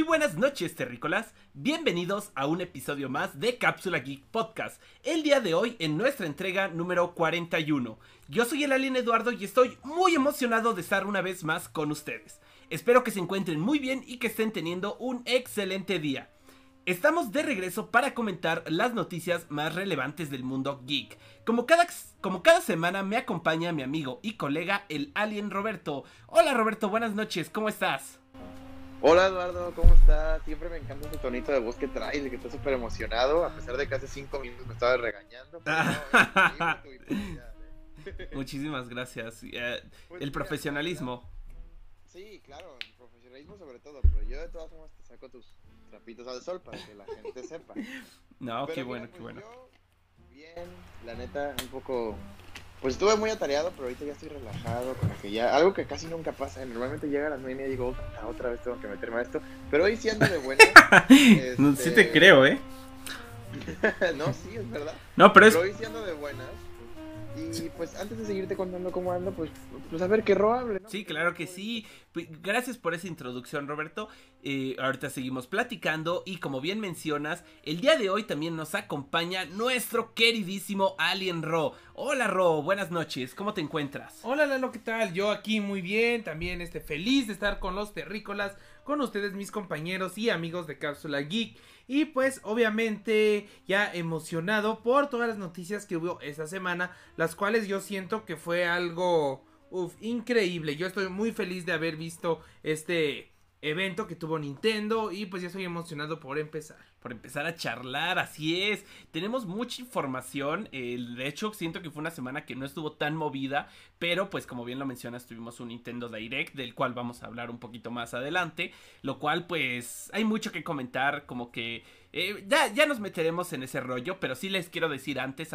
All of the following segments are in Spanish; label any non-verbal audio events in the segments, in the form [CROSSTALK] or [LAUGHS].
Muy buenas noches, terrícolas. Bienvenidos a un episodio más de Cápsula Geek Podcast. El día de hoy en nuestra entrega número 41. Yo soy el Alien Eduardo y estoy muy emocionado de estar una vez más con ustedes. Espero que se encuentren muy bien y que estén teniendo un excelente día. Estamos de regreso para comentar las noticias más relevantes del mundo geek. Como cada, como cada semana me acompaña mi amigo y colega el Alien Roberto. Hola Roberto, buenas noches, ¿cómo estás? Hola Eduardo, ¿cómo estás? Siempre me encanta ese tonito de voz que traes, de que estás súper emocionado, a pesar de que hace cinco minutos me estabas regañando. [LAUGHS] [LAUGHS] Muchísimas gracias. Eh, pues el profesionalismo. Sí, claro, el profesionalismo sobre todo, pero yo de todas formas te saco tus trapitos al sol para que la gente sepa. [LAUGHS] No, qué bueno, qué pues bueno. bien, la neta, un poco pues estuve muy atareado, pero ahorita ya estoy relajado, como que ya, algo que casi nunca pasa, normalmente llega a las nueve y media y digo, otra vez tengo que meterme a esto, pero hoy sí ando de buena. [LAUGHS] este... Sí te creo, ¿eh? [LAUGHS] no, sí, es verdad. No, pero es... Pero hoy sí ando de buenas, y pues antes de seguirte contando cómo ando, pues, pues a ver qué ¿no? Sí, claro que sí. Pues, gracias por esa introducción, Roberto. Eh, ahorita seguimos platicando y como bien mencionas, el día de hoy también nos acompaña nuestro queridísimo Alien Ro. Hola Ro, buenas noches, ¿cómo te encuentras? Hola Lalo, ¿qué tal? Yo aquí muy bien, también este, feliz de estar con los terrícolas, con ustedes mis compañeros y amigos de Cápsula Geek. Y pues obviamente ya emocionado por todas las noticias que hubo esta semana, las cuales yo siento que fue algo increíble. Yo estoy muy feliz de haber visto este evento que tuvo Nintendo y pues ya estoy emocionado por empezar. Por empezar a charlar, así es. Tenemos mucha información. de hecho, siento que fue una semana que no estuvo tan movida, pero pues como bien lo mencionas, tuvimos un Nintendo Direct del cual vamos a hablar un poquito más adelante, lo cual pues hay mucho que comentar, como que eh, ya, ya nos meteremos en ese rollo, pero sí les quiero decir antes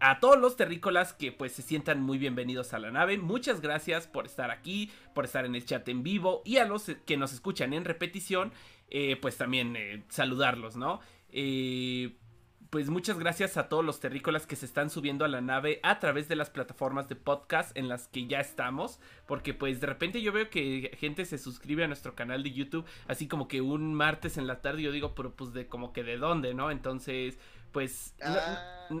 a todos los terrícolas que pues se sientan muy bienvenidos a la nave. Muchas gracias por estar aquí, por estar en el chat en vivo y a los que nos escuchan en repetición, eh, pues también eh, saludarlos, ¿no? Eh, pues muchas gracias a todos los terrícolas que se están subiendo a la nave a través de las plataformas de podcast en las que ya estamos. Porque pues de repente yo veo que gente se suscribe a nuestro canal de YouTube así como que un martes en la tarde. Yo digo, pero pues de como que de dónde, ¿no? Entonces pues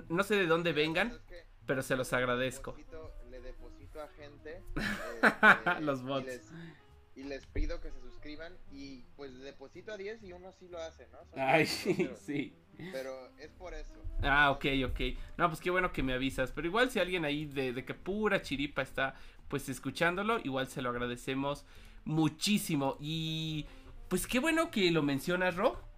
no, sé de dónde vengan, pero se los agradezco. le deposito a gente [LAUGHS] este, los bots. Y les, pido que se suscriban y pues deposito a 10 y uno sí lo hace, ¿no? Ay, sí, sí. Pero es por eso. Ah, ok, ok. No, pues qué bueno que me avisas. Pero igual si alguien ahí de, de que pura chiripa está pues escuchándolo, igual se lo agradecemos muchísimo. Y pues qué bueno que lo mencionas, Rob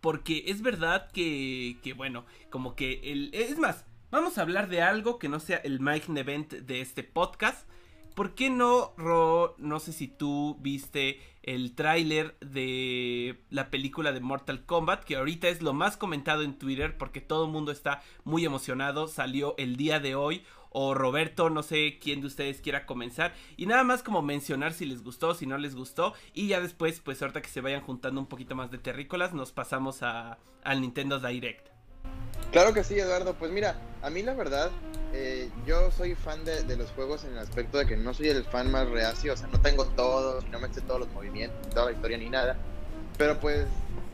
porque es verdad que, que bueno, como que el... Es más, vamos a hablar de algo que no sea el Mike Event de este podcast. ¿Por qué no, Ro? No sé si tú viste el tráiler de la película de Mortal Kombat, que ahorita es lo más comentado en Twitter porque todo el mundo está muy emocionado. Salió el día de hoy o Roberto, no sé quién de ustedes quiera comenzar. Y nada más como mencionar si les gustó, si no les gustó. Y ya después, pues ahorita que se vayan juntando un poquito más de terrícolas, nos pasamos a, al Nintendo Direct. Claro que sí, Eduardo. Pues mira, a mí la verdad, eh, yo soy fan de, los juegos en el aspecto de que no soy el fan más reacio, o sea, no tengo todos, no me sé todos los movimientos, toda la historia ni nada. Pero pues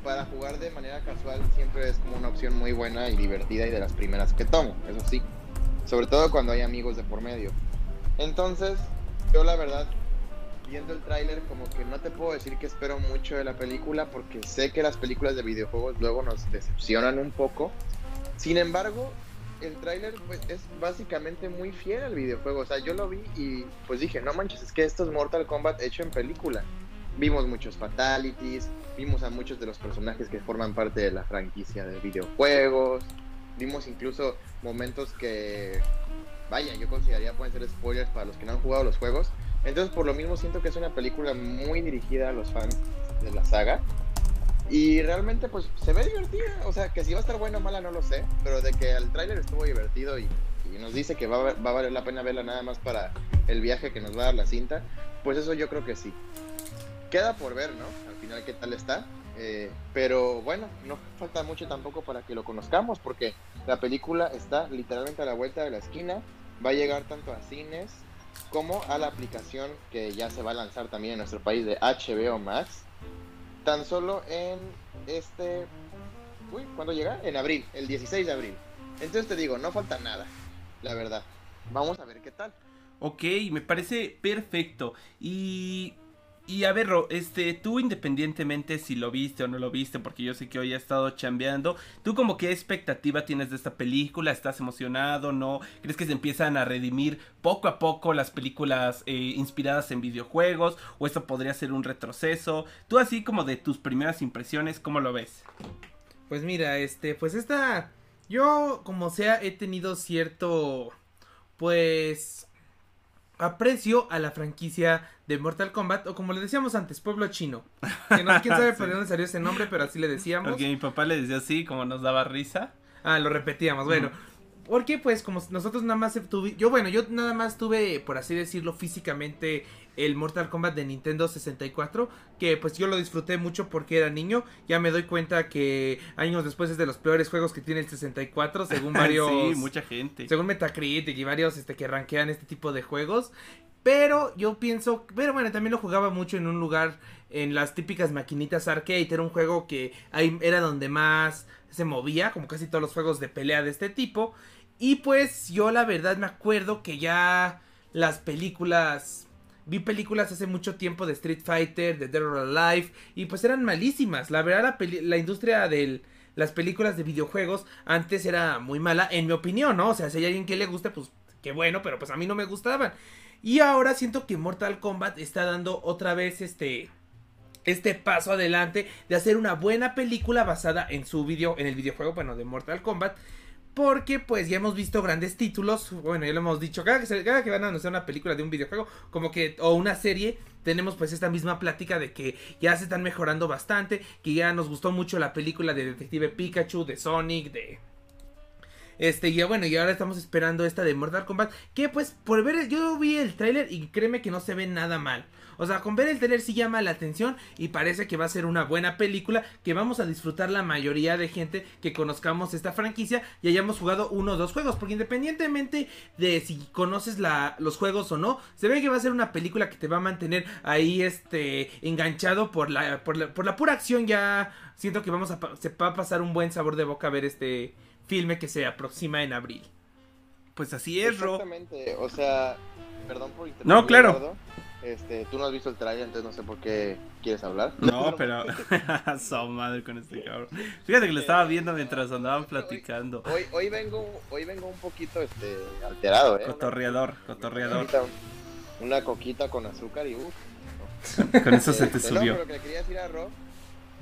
para jugar de manera casual siempre es como una opción muy buena y divertida y de las primeras que tomo, eso sí sobre todo cuando hay amigos de por medio. Entonces, yo la verdad, viendo el tráiler, como que no te puedo decir que espero mucho de la película, porque sé que las películas de videojuegos luego nos decepcionan un poco. Sin embargo, el tráiler pues, es básicamente muy fiel al videojuego. O sea, yo lo vi y pues dije, no manches, es que esto es Mortal Kombat hecho en película. Vimos muchos fatalities, vimos a muchos de los personajes que forman parte de la franquicia de videojuegos, vimos incluso momentos que, vaya, yo consideraría pueden ser spoilers para los que no han jugado los juegos. Entonces, por lo mismo, siento que es una película muy dirigida a los fans de la saga. Y realmente, pues, se ve divertida. O sea, que si va a estar buena o mala, no lo sé. Pero de que el tráiler estuvo divertido y, nos dice que va, va a valer la pena verla nada más para el viaje que nos va a dar la cinta, pues eso yo creo que sí. Queda por ver, ¿no? Al final, qué tal está. Eh, pero bueno, no falta mucho tampoco para que lo conozcamos, porque la película está literalmente a la vuelta de la esquina. Va a llegar tanto a cines como a la aplicación que ya se va a lanzar también en nuestro país de HBO Max. tan solo en este... Uy, ¿cuándo llega? En abril, el 16 de abril. Entonces te digo, no falta nada, la verdad. Vamos a ver qué tal. Ok, me parece perfecto. Y y a ver, este, tú independientemente si lo viste o no lo viste, porque yo sé que hoy ha estado chambeando, ¿tú como qué expectativa tienes de esta película? ¿Estás emocionado? ¿No? ¿Crees que se empiezan a redimir poco a poco las películas eh, inspiradas en videojuegos? ¿O esto podría ser un retroceso? Tú así como de tus primeras impresiones, ¿cómo lo ves? Pues mira, este, pues esta, yo como sea he tenido cierto, pues aprecio a la franquicia de Mortal Kombat, o como le decíamos antes, Pueblo Chino. Que no, quién sabe [LAUGHS] por dónde salió ese nombre, pero así le decíamos. Porque mi papá le decía así, como nos daba risa. Ah, lo repetíamos, bueno. Porque pues como nosotros nada más tuve, yo bueno, yo nada más tuve, por así decirlo, físicamente el Mortal Kombat de Nintendo 64, que pues yo lo disfruté mucho porque era niño, ya me doy cuenta que años después es de los peores juegos que tiene el 64, según [LAUGHS] varios... sí, mucha gente. Según Metacritic y varios este, que rankean este tipo de juegos. Pero yo pienso, pero bueno, también lo jugaba mucho en un lugar, en las típicas maquinitas arcade, era un juego que ahí era donde más se movía, como casi todos los juegos de pelea de este tipo. Y pues yo la verdad me acuerdo que ya las películas vi películas hace mucho tiempo de Street Fighter, de Dead or Alive, y pues eran malísimas. La verdad, la, la industria de las películas de videojuegos antes era muy mala, en mi opinión, ¿no? O sea, si hay alguien que le guste, pues qué bueno, pero pues a mí no me gustaban. Y ahora siento que Mortal Kombat está dando otra vez este este paso adelante de hacer una buena película basada en su video en el videojuego, bueno, de Mortal Kombat. Porque pues ya hemos visto grandes títulos, bueno, ya lo hemos dicho, cada que, cada que van a anunciar una película de un videojuego, como que, o una serie, tenemos pues esta misma plática de que ya se están mejorando bastante, que ya nos gustó mucho la película de Detective Pikachu, de Sonic, de este, y bueno, y ahora estamos esperando esta de Mortal Kombat. Que pues, por ver, yo vi el tráiler y créeme que no se ve nada mal. O sea, con ver el tráiler sí llama la atención y parece que va a ser una buena película que vamos a disfrutar la mayoría de gente que conozcamos esta franquicia y hayamos jugado uno o dos juegos. Porque independientemente de si conoces la, los juegos o no, se ve que va a ser una película que te va a mantener ahí este enganchado por la, por la, por la pura acción. Ya siento que vamos a, se va a pasar un buen sabor de boca a ver este filme que se aproxima en abril. Pues así es, Ro. Exactamente, o sea, perdón por No, claro. Este, tú no has visto el trailer, entonces no sé por qué quieres hablar. No, pero so [LAUGHS] madre con este cabrón. Fíjate que lo estaba viendo mientras andaban platicando. Hoy, hoy vengo, hoy vengo un poquito este alterado, eh. Cotorreador, cotorreador. Una coquita, con azúcar y uff. [LAUGHS] con eso se te este, subió. No, pero lo que quería decir a Ro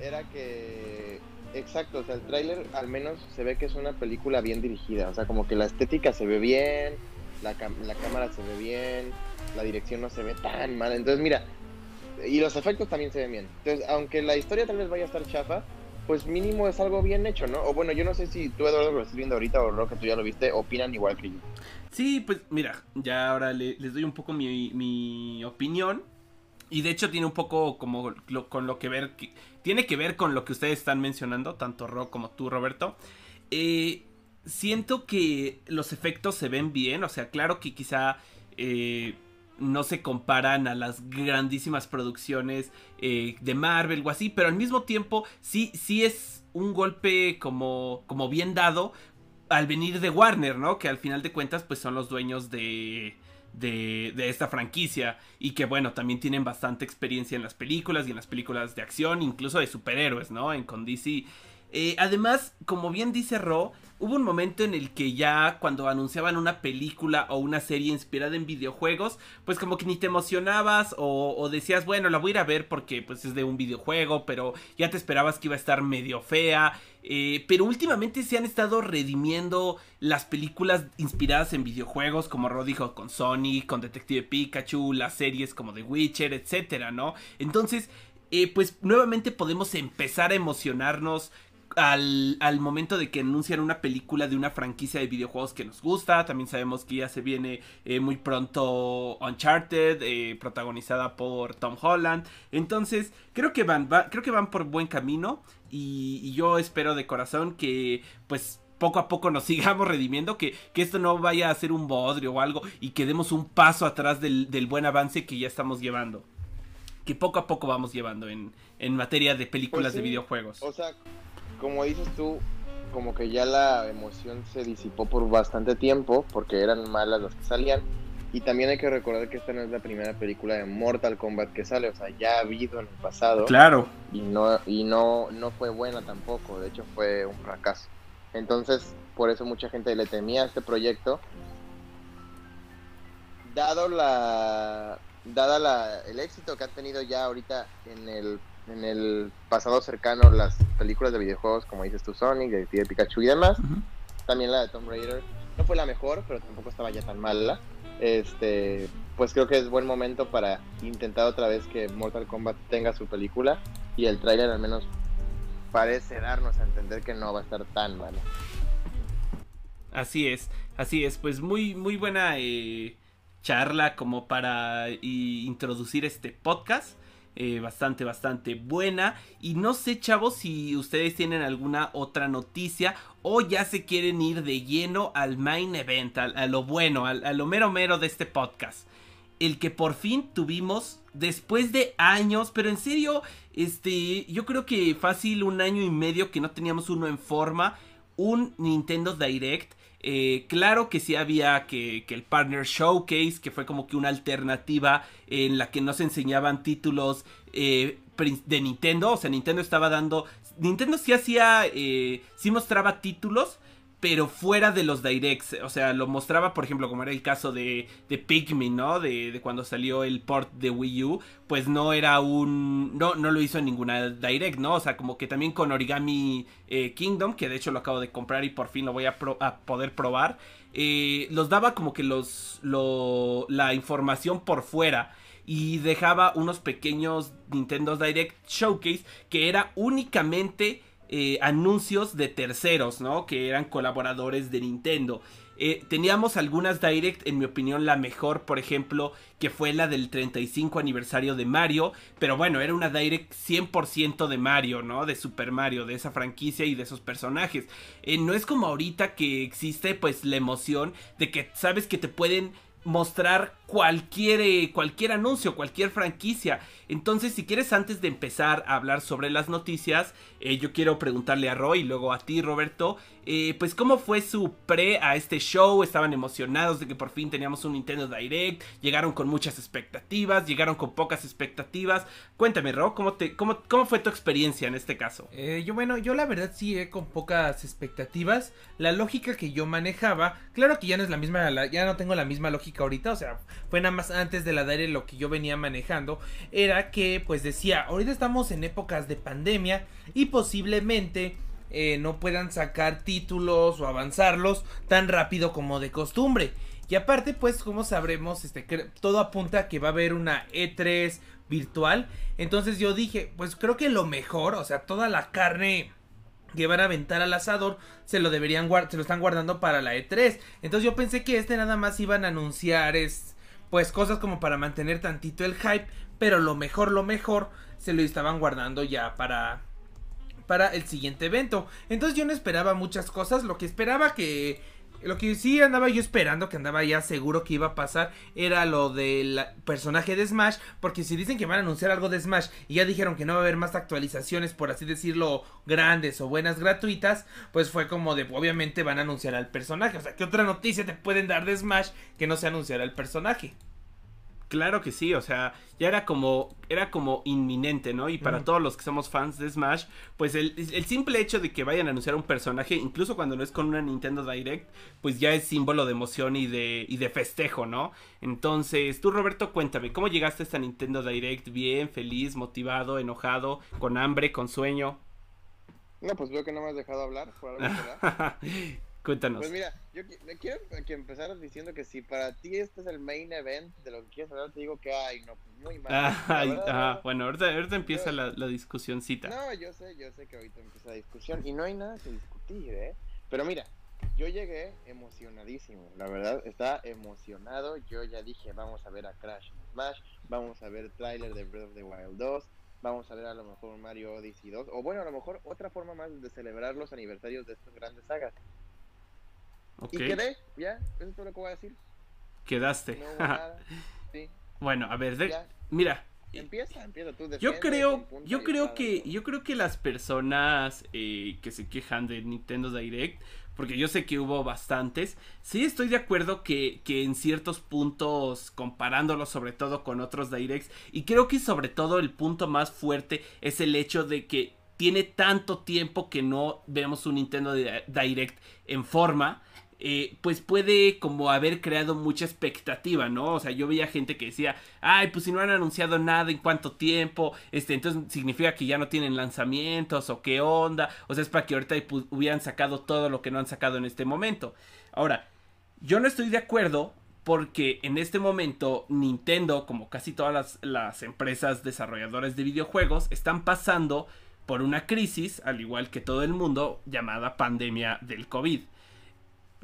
era que exacto, o sea, el tráiler al menos se ve que es una película bien dirigida, o sea, como que la estética se ve bien, la, la cámara se ve bien, la dirección no se ve tan mal, entonces mira, y los efectos también se ven bien, entonces aunque la historia tal vez vaya a estar chafa, pues mínimo es algo bien hecho, ¿no? O bueno, yo no sé si tú, Eduardo, lo estás viendo ahorita o Roque, tú ya lo viste, opinan igual que yo. Sí, pues mira, ya ahora les doy un poco mi, mi opinión. Y de hecho tiene un poco como con lo que ver, tiene que ver con lo que ustedes están mencionando, tanto Ro como tú, Roberto. Eh, siento que los efectos se ven bien, o sea, claro que quizá eh, no se comparan a las grandísimas producciones eh, de Marvel o así, pero al mismo tiempo sí, sí es un golpe como, como bien dado al venir de Warner, ¿no? Que al final de cuentas pues son los dueños de de, de, esta franquicia y que bueno, también tienen bastante experiencia en las películas y en las películas de acción, incluso de superhéroes, ¿no? En con. Eh, además, como bien dice Ro, hubo un momento en el que ya cuando anunciaban una película o una serie inspirada en videojuegos, pues como que ni te emocionabas o, decías, bueno, la voy a ir a ver porque pues es de un videojuego, pero ya te esperabas que iba a estar medio fea eh, pero últimamente se han estado redimiendo las películas inspiradas en videojuegos, como Rod dijo, con Sonic, con Detective Pikachu, las series como The Witcher, etcétera, ¿no? Entonces, eh, pues nuevamente podemos empezar a emocionarnos al, al, momento de que anuncian una película de una franquicia de videojuegos que nos gusta. También sabemos que ya se viene eh, muy pronto Uncharted, protagonizada por Tom Holland. Entonces, creo que van, creo que van por buen camino. Y, yo espero de corazón que pues poco a poco nos [LAUGHS] sigamos redimiendo, que, que, esto no vaya a ser un bodrio o algo y que demos un paso atrás del, buen avance que ya estamos llevando. que poco a poco vamos llevando en, en materia de películas Pues de videojuegos. O sea, como dices tú, como que ya la emoción se disipó por bastante tiempo, porque eran malas las que salían. Y también hay que recordar que esta no es la primera película de Mortal Kombat que sale, o sea, ya ha habido en el pasado. Claro, y no y no no fue buena tampoco de hecho fue un fracaso entonces por eso mucha gente le temía a este proyecto dado la dada la el éxito que ha tenido ya ahorita en el en el pasado cercano las películas de videojuegos como dices tú Sonic de Pikachu y demás. También la de Tomb Raider. No fue la mejor pero tampoco estaba ya tan mala. Este pues creo que es buen momento para intentar otra vez que Mortal Kombat tenga su película y el tráiler al menos parece darnos a entender que no va a estar tan malo. Así es, así es, pues muy, muy buena eh, charla como para y, introducir este podcast. Eh, bastante, bastante buena. Y no sé, chavos, si ustedes tienen alguna otra noticia o ya se quieren ir de lleno al main event, al- a, lo bueno, al- a lo mero mero de este podcast. El que por fin tuvimos después de años, pero en serio, este, yo creo que fácil un año y medio que no teníamos uno en forma, un Nintendo Direct. Eh, claro que sí había que, que el Partner Showcase, que fue como que una alternativa en la que nos enseñaban títulos eh, de Nintendo. O sea, Nintendo estaba dando... Nintendo sí hacía... eh, sí mostraba títulos, pero fuera de los directs. O sea, lo mostraba, por ejemplo, como era el caso de, de Pikmin, ¿no? De, cuando salió el port de Wii U. Pues no era un. No, no lo hizo en ninguna direct, ¿no? O sea, como que también con Origami eh, Kingdom, que de hecho lo acabo de comprar y por fin lo voy a, poder probar. eh, los daba como que los. Lo, la información por fuera y dejaba unos pequeños Nintendo Direct Showcase que era únicamente eh, anuncios de terceros, ¿no? Que eran colaboradores de Nintendo. Eh, teníamos algunas Direct, en mi opinión, la mejor, por ejemplo, que fue la del 35 aniversario de Mario. Pero bueno, era una Direct 100% de Mario, ¿no? De Super Mario, de esa franquicia y de esos personajes. Eh, no es como ahorita que existe, pues, la emoción de que sabes que te pueden mostrar cualquier, eh, cualquier anuncio, cualquier franquicia. Entonces, si quieres, antes de empezar a hablar sobre las noticias, eh, yo quiero preguntarle a Roy y luego a ti, Roberto, eh, pues cómo fue su pre a este show, estaban emocionados de que por fin teníamos un Nintendo Direct, llegaron con muchas expectativas, llegaron con pocas expectativas. Cuéntame, Ro, ¿cómo, te, cómo, cómo fue tu experiencia en este caso? Yo bueno, yo la verdad sí con pocas expectativas. La lógica que yo manejaba, claro que ya no es la misma, ya no tengo la misma lógica ahorita, o sea, fue nada más antes de la Direct lo que yo venía manejando, era que pues decía, ahorita estamos en épocas de pandemia y posiblemente eh, no puedan sacar títulos o avanzarlos tan rápido como de costumbre. Y aparte, pues, como sabremos, este, todo apunta a que va a haber una E3 virtual. Entonces yo dije, pues creo que lo mejor, o sea, toda la carne que van a aventar al asador se lo deberían se lo están guardando para la E3. Entonces yo pensé que este nada más iban a anunciar es pues cosas como para mantener tantito el hype, pero lo mejor, lo mejor se lo estaban guardando ya para para el siguiente evento. Entonces yo no esperaba muchas cosas, lo que esperaba que lo que sí andaba yo esperando, que andaba ya seguro que iba a pasar, era lo del personaje de Smash, porque si dicen que van a anunciar algo de Smash y ya dijeron que no va a haber más actualizaciones, por así decirlo, grandes o buenas gratuitas, pues fue como de, obviamente van a anunciar al personaje, o sea, ¿qué otra noticia te pueden dar de Smash que no se anunciara el personaje? Claro que sí, o sea, ya era como, era como inminente, ¿no? Y para todos los que somos fans de Smash, pues el, el simple hecho de que vayan a anunciar un personaje, incluso cuando no es con una Nintendo Direct, pues ya es símbolo de emoción y de, y de festejo, ¿no? Entonces, tú Roberto, cuéntame, ¿cómo llegaste a esta Nintendo Direct? ¿Bien, feliz, motivado, enojado, con hambre, con sueño? No, pues veo que no me has dejado hablar por algo. [LAUGHS] Cuéntanos. Pues mira, yo quiero que empezar diciendo que si para ti este es el main event de lo que quieres hablar, te digo que ay, no, pues muy mal. Ah, verdad, ajá, bueno, ahorita, ahorita empieza Yo- la, la discusioncita. No, yo sé, yo sé que ahorita empieza la discusión y no hay nada que discutir, ¿eh? Pero mira, yo llegué emocionadísimo, la verdad, estaba emocionado. Yo ya dije, vamos a ver a Crash Smash, vamos a ver tráiler de Breath of the Wild 2, vamos a ver a lo mejor Mario Odyssey 2, o bueno, a lo mejor otra forma más de celebrar los aniversarios de estas grandes sagas. Ok, Y quedé, ya, eso es todo lo que voy a decir. quedaste. No hubo nada, [LAUGHS] sí, bueno, a ver, de- mira, Empieza, empieza tú. Yo creo, yo creo que, yo creo que las personas eh, que se quejan de Nintendo Direct, porque yo sé que hubo bastantes, sí estoy de acuerdo que, que en ciertos puntos, comparándolo sobre todo con otros Directs, y creo que sobre todo el punto más fuerte es el hecho de que tiene tanto tiempo que no vemos un Nintendo Direct en forma eh, pues puede como haber creado mucha expectativa, ¿no? O sea, yo veía gente que decía, ay, pues si no han anunciado nada en cuánto tiempo, este, entonces significa que ya no tienen lanzamientos o qué onda, o sea, es para que ahorita hubieran sacado todo lo que no han sacado en este momento. Ahora, yo no estoy de acuerdo porque en este momento Nintendo, como casi todas las, las empresas desarrolladoras de videojuegos, están pasando por una crisis, al igual que todo el mundo, llamada pandemia del COVID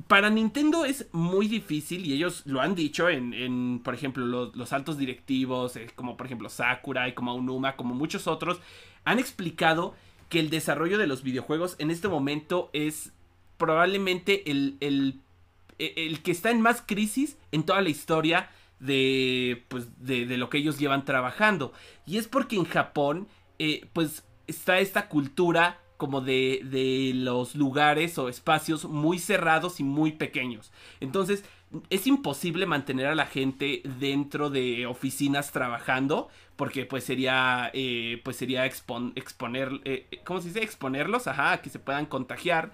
para Nintendo es muy difícil y ellos lo han dicho en, por ejemplo, los, altos directivos, eh, como por ejemplo Sakura y como Unuma, como muchos otros, han explicado que el desarrollo de los videojuegos en este momento es probablemente el, el, e, que está en más crisis en toda la historia de, pues, de, lo que ellos llevan trabajando. Y es porque en Japón, eh, pues está esta cultura como de, de los lugares o espacios muy cerrados y muy pequeños. Entonces, es imposible mantener a la gente dentro de oficinas trabajando porque pues sería eh, pues sería exponer eh, cómo se dice exponerlos ajá que se puedan contagiar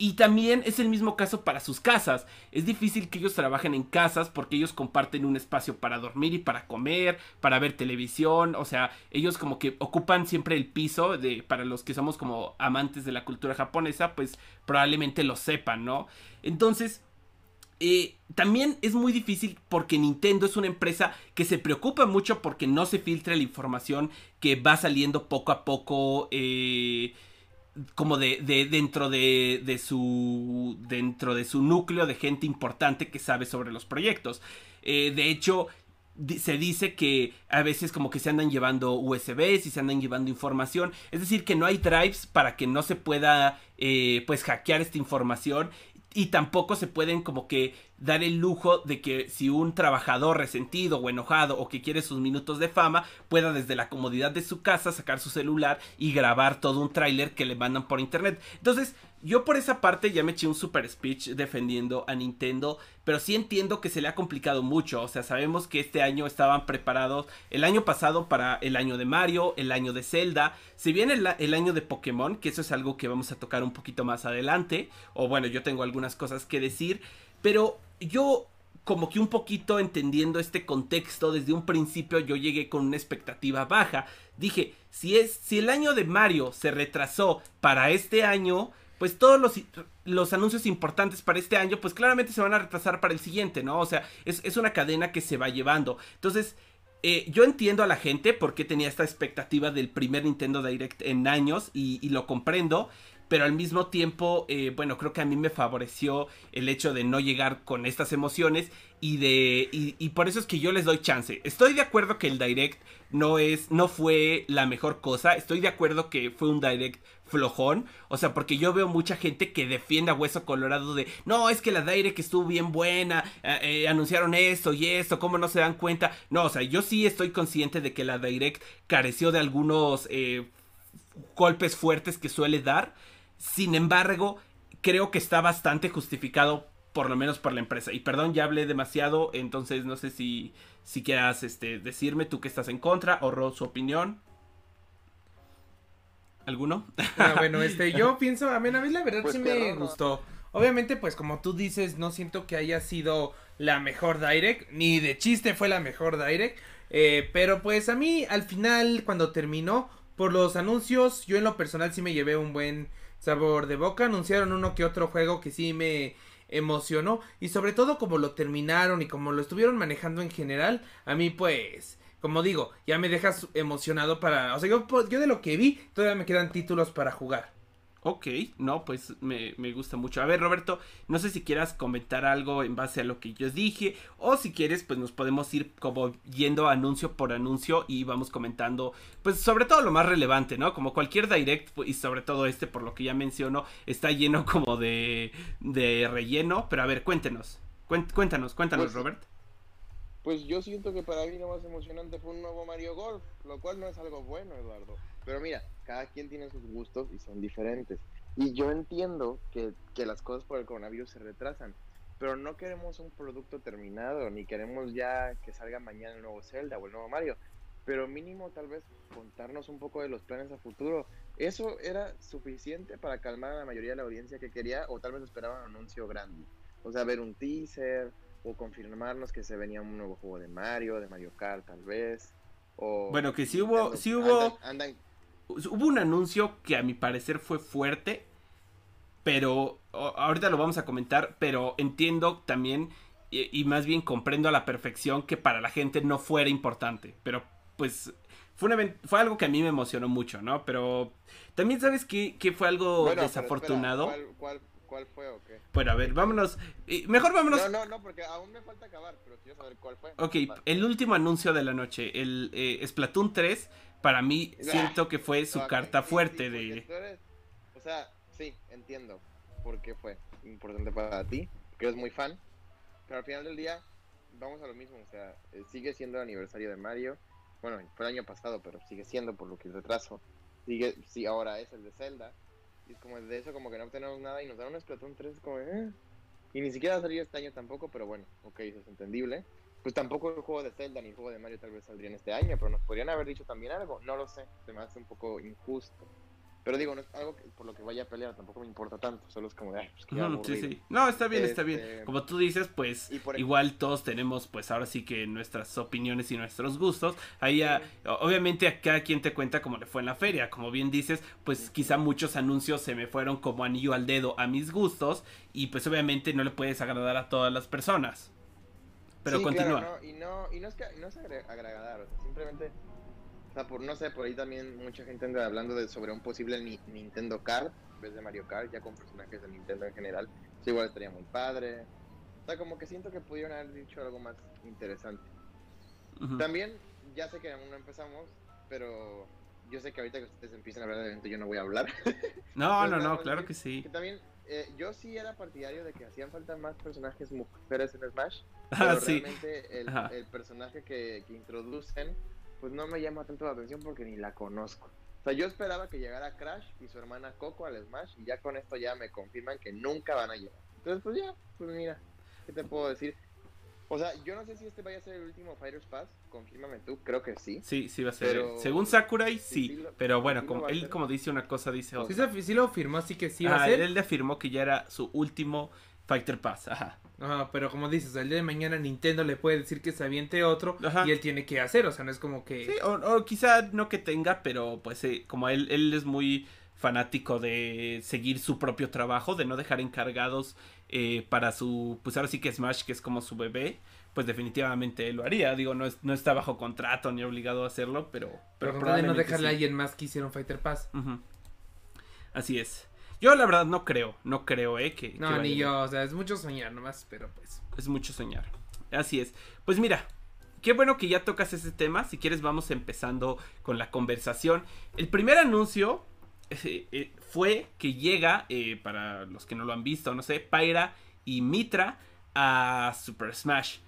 y también es el mismo caso para sus casas. Es difícil que ellos trabajen en casas porque ellos comparten un espacio para dormir y para comer, para ver televisión. O sea, ellos como que ocupan siempre el piso de, para los que somos como amantes de la cultura japonesa, pues probablemente lo sepan, ¿no? Entonces, eh, también es muy difícil porque Nintendo es una empresa que se preocupa mucho porque no se filtra la información que va saliendo poco a poco. Eh, como de, de dentro de, de, su dentro de su núcleo de gente importante que sabe sobre los proyectos. Eh, de hecho se dice que a veces como que se andan llevando USBs y se andan llevando información. Es decir que no hay drives para que no se pueda eh, pues hackear esta información y tampoco se pueden como que dar el lujo de que si un trabajador resentido o enojado o que quiere sus minutos de fama pueda desde la comodidad de su casa sacar su celular y grabar todo un tráiler que le mandan por internet. Entonces, yo por esa parte ya me eché un super speech defendiendo a Nintendo, pero sí entiendo que se le ha complicado mucho, o sea, sabemos que este año estaban preparados el año pasado para el año de Mario, el año de Zelda, si bien el, el año de Pokémon, que eso es algo que vamos a tocar un poquito más adelante, o bueno, yo tengo algunas cosas que decir, pero yo como que un poquito entendiendo este contexto desde un principio yo llegué con una expectativa baja. Dije, si es si el año de Mario se retrasó para este año, pues todos los, los, anuncios importantes para este año, pues claramente se van a retrasar para el siguiente, ¿no? O sea, es, una cadena que se va llevando. Entonces, eh, yo entiendo a la gente porque tenía esta expectativa del primer Nintendo Direct en años y, lo comprendo pero al mismo tiempo, eh, bueno, creo que a mí me favoreció el hecho de no llegar con estas emociones y de y, por eso es que yo les doy chance. Estoy de acuerdo que el direct no es no fue la mejor cosa. Estoy de acuerdo que fue un direct flojón, o sea, porque yo veo mucha gente que defiende a hueso colorado de, no, es que la direct estuvo bien buena, eh, eh, anunciaron esto y esto, ¿cómo no se dan cuenta? No, o sea, yo sí estoy consciente de que la direct careció de algunos golpes fuertes que suele dar sin embargo, creo que está bastante justificado, por lo menos por la empresa. Y perdón, ya hablé demasiado, entonces no sé si, si quieras este, decirme tú que estás en contra o su opinión. ¿Alguno? Ah, bueno, este, yo [LAUGHS] pienso, a mí, a mí la verdad pues sí me gustó. Obviamente, pues como tú dices, no siento que haya sido la mejor direct, ni de chiste fue la mejor direct. Eh, pero pues a mí al final, cuando terminó, por los anuncios, yo en lo personal sí me llevé un buen sabor de boca. Anunciaron uno que otro juego que sí me emocionó. Y sobre todo como lo terminaron y como lo estuvieron manejando en general. A mí pues... Como digo, ya me dejas emocionado para... O sea, yo, yo de lo que vi, todavía me quedan títulos para jugar. Ok, no, pues me, gusta mucho. A ver, Roberto, no sé si quieras comentar algo en base a lo que yo dije, o si quieres, pues nos podemos ir como yendo anuncio por anuncio y vamos comentando, pues sobre todo lo más relevante, ¿no? Como cualquier direct, y sobre todo este, por lo que ya menciono, está lleno como de, de relleno. Pero a ver, cuéntenos, cuéntanos, cuéntanos, pues, Robert. Pues yo siento que para mí lo más emocionante fue un nuevo Mario Golf, lo cual no es algo bueno, Eduardo. Pero mira, cada quien tiene sus gustos y son diferentes. Y yo entiendo que, que las cosas por el coronavirus se retrasan, pero no queremos un producto terminado, ni queremos ya que salga mañana el nuevo Zelda o el nuevo Mario, pero mínimo tal vez contarnos un poco de los planes a futuro. Eso era suficiente para calmar a la mayoría de la audiencia que quería, o tal vez esperaban un anuncio grande. O sea, ver un teaser, o confirmarnos que se venía un nuevo juego de Mario, de Mario Kart tal vez. O bueno, que sí hubo, sí hubo, hubo un anuncio que a mi parecer fue fuerte, pero ahorita lo vamos a comentar, pero entiendo también y, más bien comprendo a la perfección que para la gente no fuera importante, pero pues fue, fue algo que a mí me emocionó mucho, ¿no? Pero también sabes que, que fue algo desafortunado. ¿Cuál fue o qué? Bueno, a ver, vámonos. Mejor vámonos. No, no, no, porque aún me falta acabar, pero quiero saber cuál fue. Ok, el último anuncio de la noche, el eh, Splatoon 3, para mí siento que fue su carta fuerte de... O sea, sí, entiendo por qué fue importante para ti, que eres muy fan, pero al final del día vamos a lo mismo, o sea, eh, sigue siendo el aniversario de Mario, bueno, fue el año pasado, pero sigue siendo por lo que el retraso, sigue, sí, ahora es el de Zelda, y es como de eso como que no obtenemos nada y nos dan un Splatoon 3 como eh. Y ni siquiera va a salir este año tampoco, pero bueno, ok, eso es entendible. Pues tampoco el juego de Zelda ni el juego de Mario tal vez saldrían este año, pero nos podrían haber dicho también algo. No lo sé, se me hace un poco injusto. Pero digo, no es algo por lo que vaya a pelear, tampoco me importa tanto, solo es como de, ay, pues que sí, sí. No, está bien, está bien. Este, como tú dices, pues igual todos tenemos, pues ahora sí que nuestras opiniones y nuestros gustos. Ahí obviamente a cada quien te cuenta cómo le fue en la feria. Como bien dices, pues quizá muchos anuncios se me fueron como anillo al dedo a mis gustos y pues obviamente no le puedes agradar a todas las personas. Pero continúa. no, y, no, y no es que no es agradar, simplemente o sea, por no sé, por ahí también mucha gente anda hablando de sobre un posible Nintendo Kart en vez de Mario Kart, ya con personajes de Nintendo en general. Eso igual estaría muy padre. O sea, como que siento que pudieron haber dicho algo más interesante. También, ya sé que aún no empezamos, pero yo sé que ahorita que ustedes empiezan a hablar del evento yo no voy a hablar. [LAUGHS] No, no, no, claro que sí. Que también, eh, yo sí era partidario de que hacían falta más personajes mujeres en Smash. [LAUGHS] Ah, pero realmente el, el personaje que, que introducen pues no me llama tanto la atención porque ni la conozco. O sea, yo esperaba que llegara Crash y su hermana Coco al Smash y ya con esto ya me confirman que nunca van a llegar. Entonces, pues ya, pues mira, ¿qué te puedo decir? O sea, yo no sé si este vaya a ser el último Fighters Pass, confírmame tú, creo que sí. Sí, sí va a ser. Según Sakurai, sí, pero bueno, como, él como dice una cosa, dice otra. Sí, sí lo afirmó, así que sí va a ser. Él le afirmó que ya era su último Fighter Pass, ajá. Ajá, pero como dices, el día de mañana Nintendo le puede decir que se aviente otro y él tiene que hacer, o sea, no es como que... Sí, o, quizá no que tenga, pero pues eh, como él, él es muy fanático de seguir su propio trabajo, de no dejar encargados eh, para su, pues ahora sí que Smash, que es como su bebé, pues definitivamente él lo haría. Digo, no, es, no está bajo contrato ni obligado a hacerlo, pero... Pero, pero no dejarle a alguien más que hicieron Fighter Pass. Así es. Yo la verdad no creo, no creo, eh, que... No, ni yo, o sea, es mucho soñar nomás, pero pues... Es mucho soñar. Así es. Pues mira, qué bueno que ya tocas ese tema. Si quieres vamos empezando con la conversación. El primer anuncio eh, eh, fue que llega, eh, para los que no lo han visto, no sé, Pyra y Mitra a Super Smash.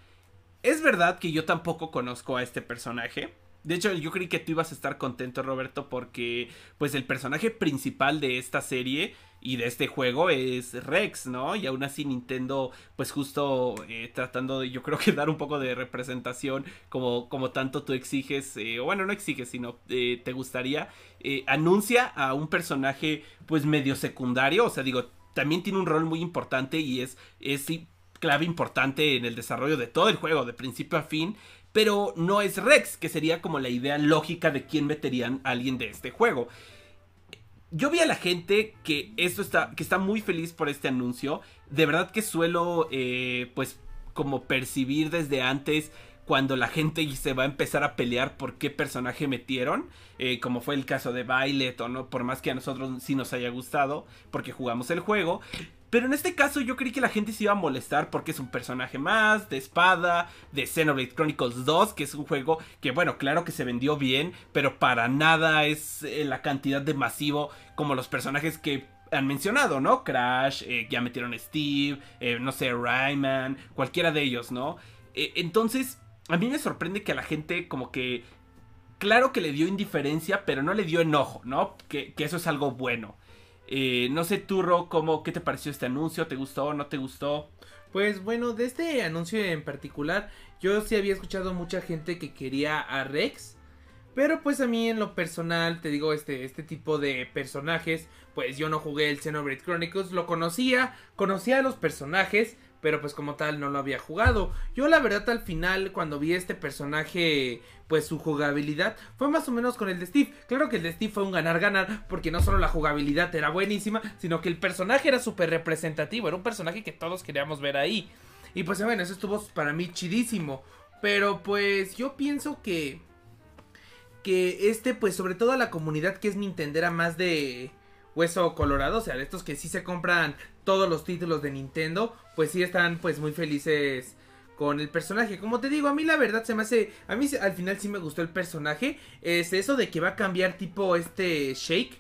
Es verdad que yo tampoco conozco a este personaje. De hecho, yo creí que tú ibas a estar contento, Roberto, porque pues el personaje principal de esta serie y de este juego es Rex, ¿no? Y aún así Nintendo, pues justo eh, tratando de, yo creo que dar un poco de representación como, como tanto tú exiges, eh, o bueno, no exiges, sino eh, te gustaría, anuncia a un personaje pues medio secundario, o sea, digo, también tiene un rol muy importante y es, es clave importante en el desarrollo de todo el juego, de principio a fin pero no es Rex, que sería como la idea lógica de quién meterían a alguien de este juego. Yo vi a la gente que esto está, que está muy feliz por este anuncio. De verdad que suelo, eh, pues, como percibir desde antes cuando la gente se va a empezar a pelear por qué personaje metieron, eh, como fue el caso de Violet o no, por más que a nosotros sí nos haya gustado, porque jugamos el juego. Pero en este caso yo creí que la gente se iba a molestar porque es un personaje más de espada, de Xenoblade Chronicles 2, que es un juego que bueno, claro que se vendió bien, pero para nada es eh, la cantidad de masivo como los personajes que han mencionado, ¿no? Crash, eh, ya metieron Steve, eh, no sé, Rayman, cualquiera de ellos, ¿no? entonces, a mí me sorprende que a la gente como que... Claro que le dio indiferencia, pero no le dio enojo, ¿no? Que, que eso es algo bueno. Eh, no sé, Turro, ¿cómo, ¿qué te pareció este anuncio? ¿Te gustó? ¿No te gustó? Pues bueno, de este anuncio en particular, yo sí había escuchado mucha gente que quería a Rex. Pero pues a mí en lo personal, te digo, este, este tipo de personajes, pues yo no jugué el Xenoblade Chronicles, lo conocía, conocía a los personajes, pero pues como tal no lo había jugado. Yo la verdad al final cuando vi este personaje, pues su jugabilidad fue más o menos con el de Steve. Claro que el de Steve fue un ganar-ganar porque no solo la jugabilidad era buenísima, sino que el personaje era súper representativo, era un personaje que todos queríamos ver ahí. Y pues bueno, eso estuvo para mí chidísimo. Pero pues yo pienso que... Que este, pues sobre todo a la comunidad que es Nintendera más de hueso colorado, o sea, de estos que sí se compran todos los títulos de Nintendo, pues sí están pues muy felices con el personaje. Como te digo, a mí la verdad se me hace, a mí al final sí me gustó el personaje, es eso de que va a cambiar tipo este Shake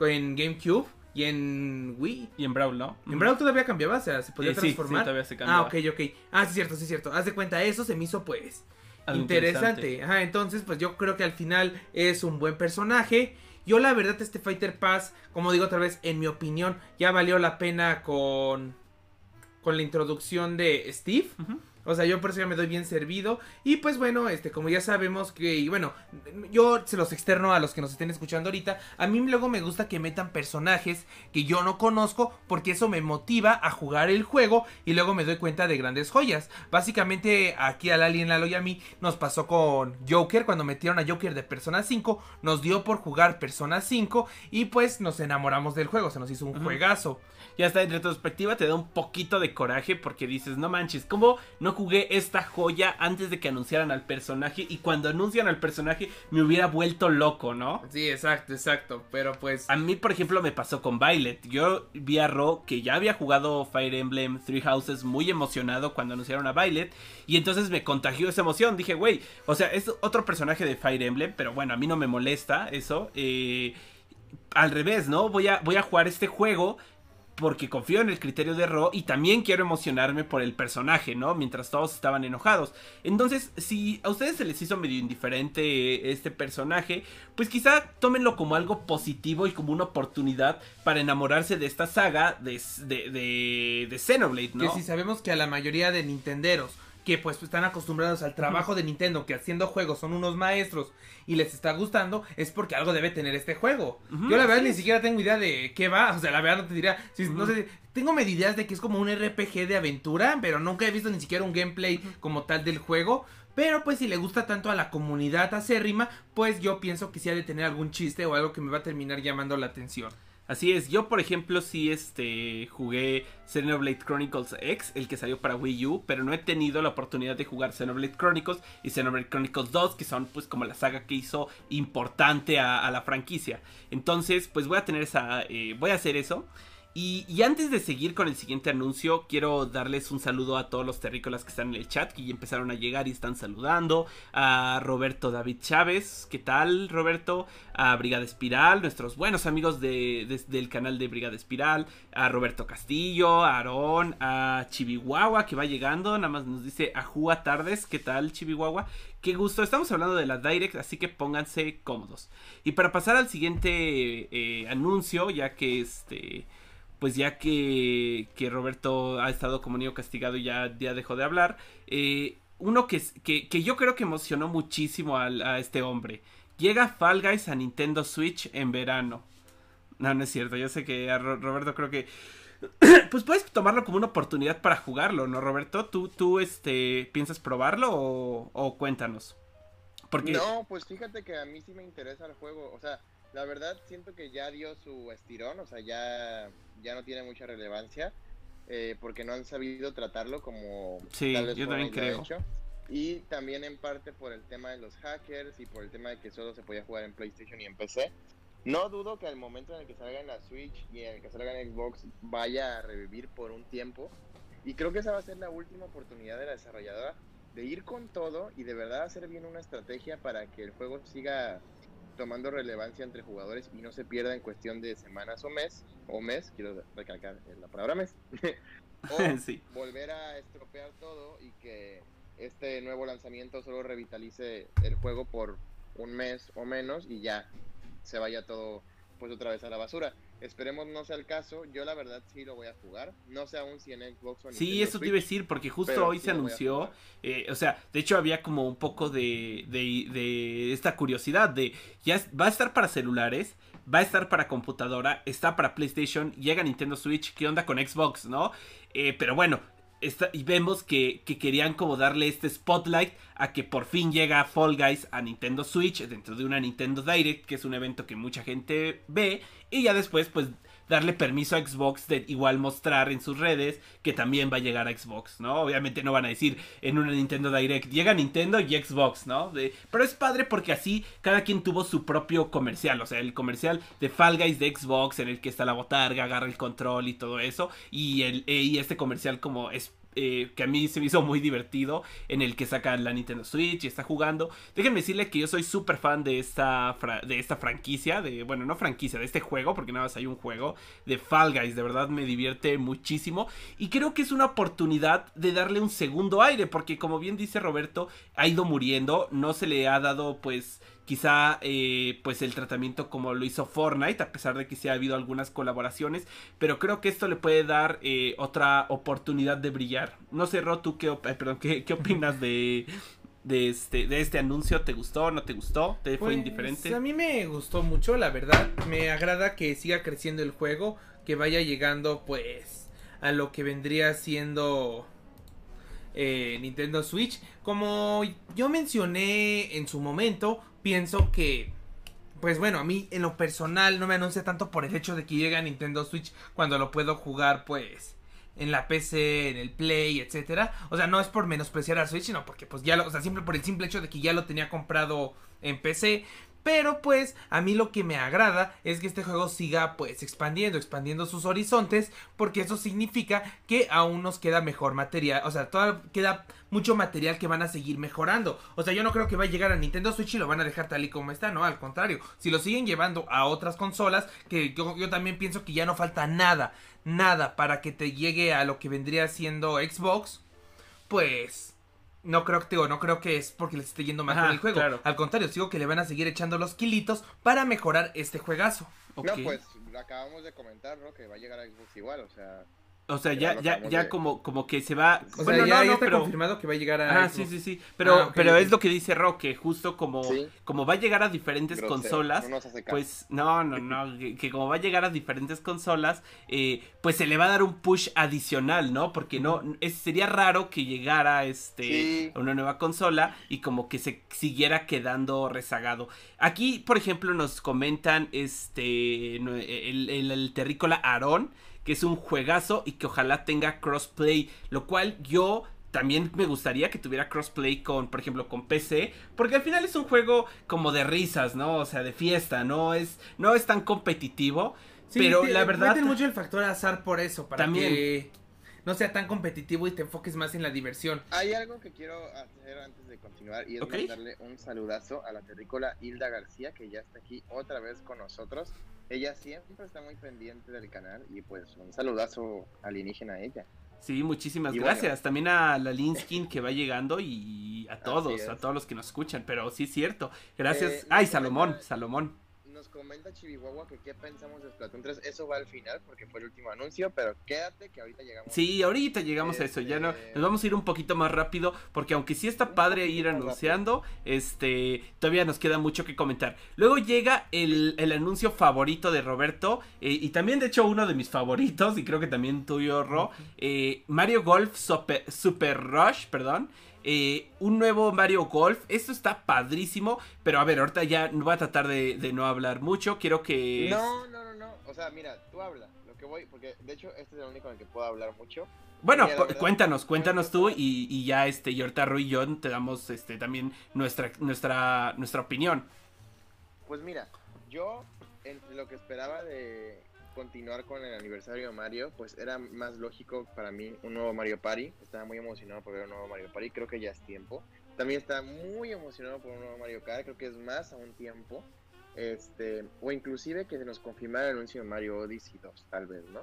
en GameCube. Y en Wii. Y en Brawl, ¿no? En Brawl todavía cambiaba, o sea, se podía Eh, transformar. sí, todavía se cambiaba. ah, ok, ok. Ah, sí, cierto, sí, cierto. Haz de cuenta, eso se me hizo pues interesante. Ajá, entonces pues yo creo que al final es un buen personaje. Yo la verdad este Fighter Pass, como digo otra vez, en mi opinión, ya valió la pena con con la introducción de Steve. O sea, yo por eso ya me doy bien servido. Y pues bueno, este, como ya sabemos que, y bueno, yo se los externo a los que nos estén escuchando ahorita. A mí luego me gusta que metan personajes que yo no conozco, porque eso me motiva a jugar el juego y luego me doy cuenta de grandes joyas. Básicamente, aquí al Alien Lalo y a mí nos pasó con Joker, cuando metieron a Joker de Persona 5, nos dio por jugar Persona 5 y pues nos enamoramos del juego, se nos hizo un juegazo. Y hasta en retrospectiva te da un poquito de coraje porque dices, no manches, ¿cómo no jugué esta joya antes de que anunciaran al personaje? Y cuando anuncian al personaje me hubiera vuelto loco, ¿no? Sí, exacto, exacto, pero pues... A mí, por ejemplo, me pasó con Violet. Yo vi a Ro que ya había jugado Fire Emblem Three Houses muy emocionado cuando anunciaron a Violet. Y entonces me contagió esa emoción. Dije, güey, o sea, es otro personaje de Fire Emblem, pero bueno, a mí no me molesta eso. Eh, al revés, ¿no? Voy a, voy a jugar este juego porque confío en el criterio de Ro y también quiero emocionarme por el personaje, ¿no? Mientras todos estaban enojados. Entonces, si a ustedes se les hizo medio indiferente este personaje, pues quizá tómenlo como algo positivo y como una oportunidad para enamorarse de esta saga de, de, de, de Xenoblade, ¿no? Que si sabemos que a la mayoría de nintenderos que pues están acostumbrados al trabajo de Nintendo, que haciendo juegos son unos maestros y les está gustando, es porque algo debe tener este juego. Yo la verdad ni es. siquiera tengo idea de qué va, o sea, la verdad no te diría, si- no sé, tengo medio ideas de que es como un RPG de aventura, pero nunca he visto ni siquiera un gameplay como tal del juego. Pero pues si le gusta tanto a la comunidad acérrima, pues yo pienso que sí ha de tener algún chiste o algo que me va a terminar llamando la atención. Así es, yo por ejemplo sí este jugué Xenoblade Chronicles X, el que salió para Wii U, pero no he tenido la oportunidad de jugar Xenoblade Chronicles y Xenoblade Chronicles 2, que son pues como la saga que hizo importante a, la franquicia. Entonces, pues voy a tener esa, eh, voy a hacer eso. Y, antes de seguir con el siguiente anuncio, quiero darles un saludo a todos los terrícolas que están en el chat, que ya empezaron a llegar y están saludando. A Roberto David Chávez, ¿qué tal Roberto? A Brigada Espiral, nuestros buenos amigos de, de- del canal de Brigada Espiral. A Roberto Castillo, a Aarón, a Chibihuahua que va llegando, nada más nos dice Ajúa Tardes, ¿qué tal Chibihuahua? Qué gusto, estamos hablando de la Direct, así que pónganse cómodos. Y para pasar al siguiente eh, anuncio, ya que este pues ya que, que Roberto ha estado como niño castigado y ya, ya dejó de hablar, eh, uno que, que, que yo creo que emocionó muchísimo a, este hombre. Llega Fall Guys a Nintendo Switch en verano. No, no es cierto, yo sé que a Ro- Roberto creo que... [CLEARS THROAT] Pues puedes tomarlo como una oportunidad para jugarlo, ¿no, Roberto? ¿Tú, tú este, piensas probarlo o, o cuéntanos? Porque... No, pues fíjate que a mí sí me interesa el juego. O sea, la verdad siento que ya dio su estirón, o sea, ya, ya no tiene mucha relevancia. eh, porque no han sabido tratarlo como Sí, tal vez yo también creo. hecho. Y también en parte por el tema de los hackers y por el tema de que solo se podía jugar en PlayStation y en PC. No dudo que al momento en el que salga en la Switch y en el que salga en Xbox vaya a revivir por un tiempo. Y creo que esa va a ser la última oportunidad de la desarrolladora de ir con todo y de verdad hacer bien una estrategia para que el juego siga tomando relevancia entre jugadores y no se pierda en cuestión de semanas o mes, o mes, quiero recalcar la palabra mes, [LAUGHS] o sí. volver a estropear todo y que este nuevo lanzamiento solo revitalice el juego por un mes o menos y ya se vaya todo pues otra vez a la basura. Esperemos no sea el caso. Yo la verdad sí lo voy a jugar. No sé aún si en Xbox o en Sí, eso te iba a decir porque justo hoy se anunció. Eh, o sea, de hecho había como un poco de, de, de esta curiosidad de ya va a estar para celulares, va a estar para computadora, está para PlayStation, llega Nintendo Switch, ¿qué onda con Xbox, no? Eh, pero bueno, y vemos que, que, querían como darle este spotlight a que por fin llega Fall Guys a Nintendo Switch dentro de una Nintendo Direct, que es un evento que mucha gente ve, y ya después pues darle permiso a Xbox de igual mostrar en sus redes que también va a llegar a Xbox, ¿no? Obviamente no van a decir en una Nintendo Direct, llega Nintendo y Xbox, ¿no? pero es padre porque así cada quien tuvo su propio comercial, o sea, el comercial de Fall Guys de Xbox en el que está la botarga, agarra el control y todo eso, y, el, y este comercial como es eh, que a mí se me hizo muy divertido, en el que saca la Nintendo Switch y está jugando. Déjenme decirle que yo soy súper fan de esta, de esta franquicia, de, bueno, no franquicia, de este juego, porque nada más hay un juego, de Fall Guys, de verdad me divierte muchísimo. Y creo que es una oportunidad de darle un segundo aire, porque como bien dice Roberto, ha ido muriendo, no se le ha dado pues quizá eh, pues el tratamiento como lo hizo Fortnite, a pesar de que sí ha habido algunas colaboraciones, pero creo que esto le puede dar eh, otra oportunidad de brillar. No sé, Ro, tú qué, perdón, ¿qué, qué opinas de, de este, de este anuncio? ¿Te gustó? ¿No te gustó? ¿Te fue pues, indiferente? A mí me gustó mucho, la verdad. Me agrada que siga creciendo el juego, que vaya llegando pues a lo que vendría siendo eh, Nintendo Switch. Como yo mencioné en su momento, pienso que pues bueno, a mí en lo personal no me anuncia tanto por el hecho de que llegue a Nintendo Switch cuando lo puedo jugar pues en la PC, en el Play, etcétera. O sea, no es por menospreciar a Switch, sino porque pues ya lo, o sea, siempre por el simple hecho de que ya lo tenía comprado en PC, pero pues a mí lo que me agrada es que este juego siga pues expandiendo, expandiendo sus horizontes, porque eso significa que aún nos queda mejor material, o sea, todavía queda mucho material que van a seguir mejorando. O sea, yo no creo que va a llegar a Nintendo Switch y lo van a dejar tal y como está, no, al contrario, si lo siguen llevando a otras consolas, que yo, yo también pienso que ya no falta nada, nada para que te llegue a lo que vendría siendo Xbox, pues no creo, digo, no creo que es porque les esté yendo mal con el juego. Al contrario, sigo que le van a seguir echando los kilitos para mejorar este juegazo. No, pues acabamos de comentar, ¿no? Que va a llegar a Xbox igual, o sea. O sea, ya, ya, ya como, como que se va. O bueno, sea, ya, no, está confirmado que va a llegar a. Ah, sí, sí, sí. Pero, ah, pero es lo que dice Roque, justo como, como va a llegar a diferentes consolas. pues, no, no, no. [LAUGHS] que, como va a llegar a diferentes consolas, eh, pues se le va a dar un push adicional, ¿no? Porque no, es, sería raro que llegara este una nueva consola y como que se siguiera quedando rezagado. Aquí, por ejemplo, nos comentan este el, el, el terrícola Aarón que es un juegazo y que ojalá tenga crossplay, lo cual yo también me gustaría que tuviera crossplay con, por ejemplo, con PC, porque al final es un juego como de risas, ¿no? O sea, de fiesta, no es no es tan competitivo, pero la verdad mucho el factor azar por eso para que no sea tan competitivo y te enfoques más en la diversión. Hay algo que quiero hacer antes de continuar y es darle un saludazo a la terrícola Hilda García que ya está aquí otra vez con nosotros. Ella siempre está muy pendiente del canal y pues un saludazo alienígena a ella. Sí, muchísimas gracias. También a la Linskin que va llegando y a todos, a todos los que nos escuchan. Pero sí es cierto. Gracias. Eh, Ay, Salomón, Salomón comenta Chihuahua que qué pensamos de Splatoon 3. Eso va al final porque fue el último anuncio, pero quédate que ahorita llegamos. Sí, ahorita llegamos a eso. Ya no, este, nos vamos a ir un poquito más rápido porque aunque sí está padre ir anunciando, este, todavía nos queda mucho que comentar. Luego llega el, anuncio favorito de Roberto eh, y también de hecho uno de mis favoritos y creo que también tuyo, Ro. Eh, Mario Golf Super, Super Rush, perdón. Eh, un nuevo Mario Golf. Esto está padrísimo. Pero a ver, ahorita ya no voy a tratar de, no hablar mucho. Quiero que. No, no, no, no. O sea, mira, tú habla. Lo que voy. Porque de hecho, este es el único en el que puedo hablar mucho. Bueno, cuéntanos, cuéntanos tú y, ya este, y ahorita Rui y yo te damos este también nuestra, nuestra, nuestra opinión. Pues mira, yo entre lo que esperaba de continuar con el aniversario de Mario, pues era más lógico para mí un nuevo Mario Party. Estaba muy emocionado por ver un nuevo Mario Party, creo que ya es tiempo. También estaba muy emocionado por un nuevo Mario Kart, creo que es más a un tiempo. Este, o inclusive que se nos confirmara el anuncio de Mario Odyssey 2, tal vez, ¿no?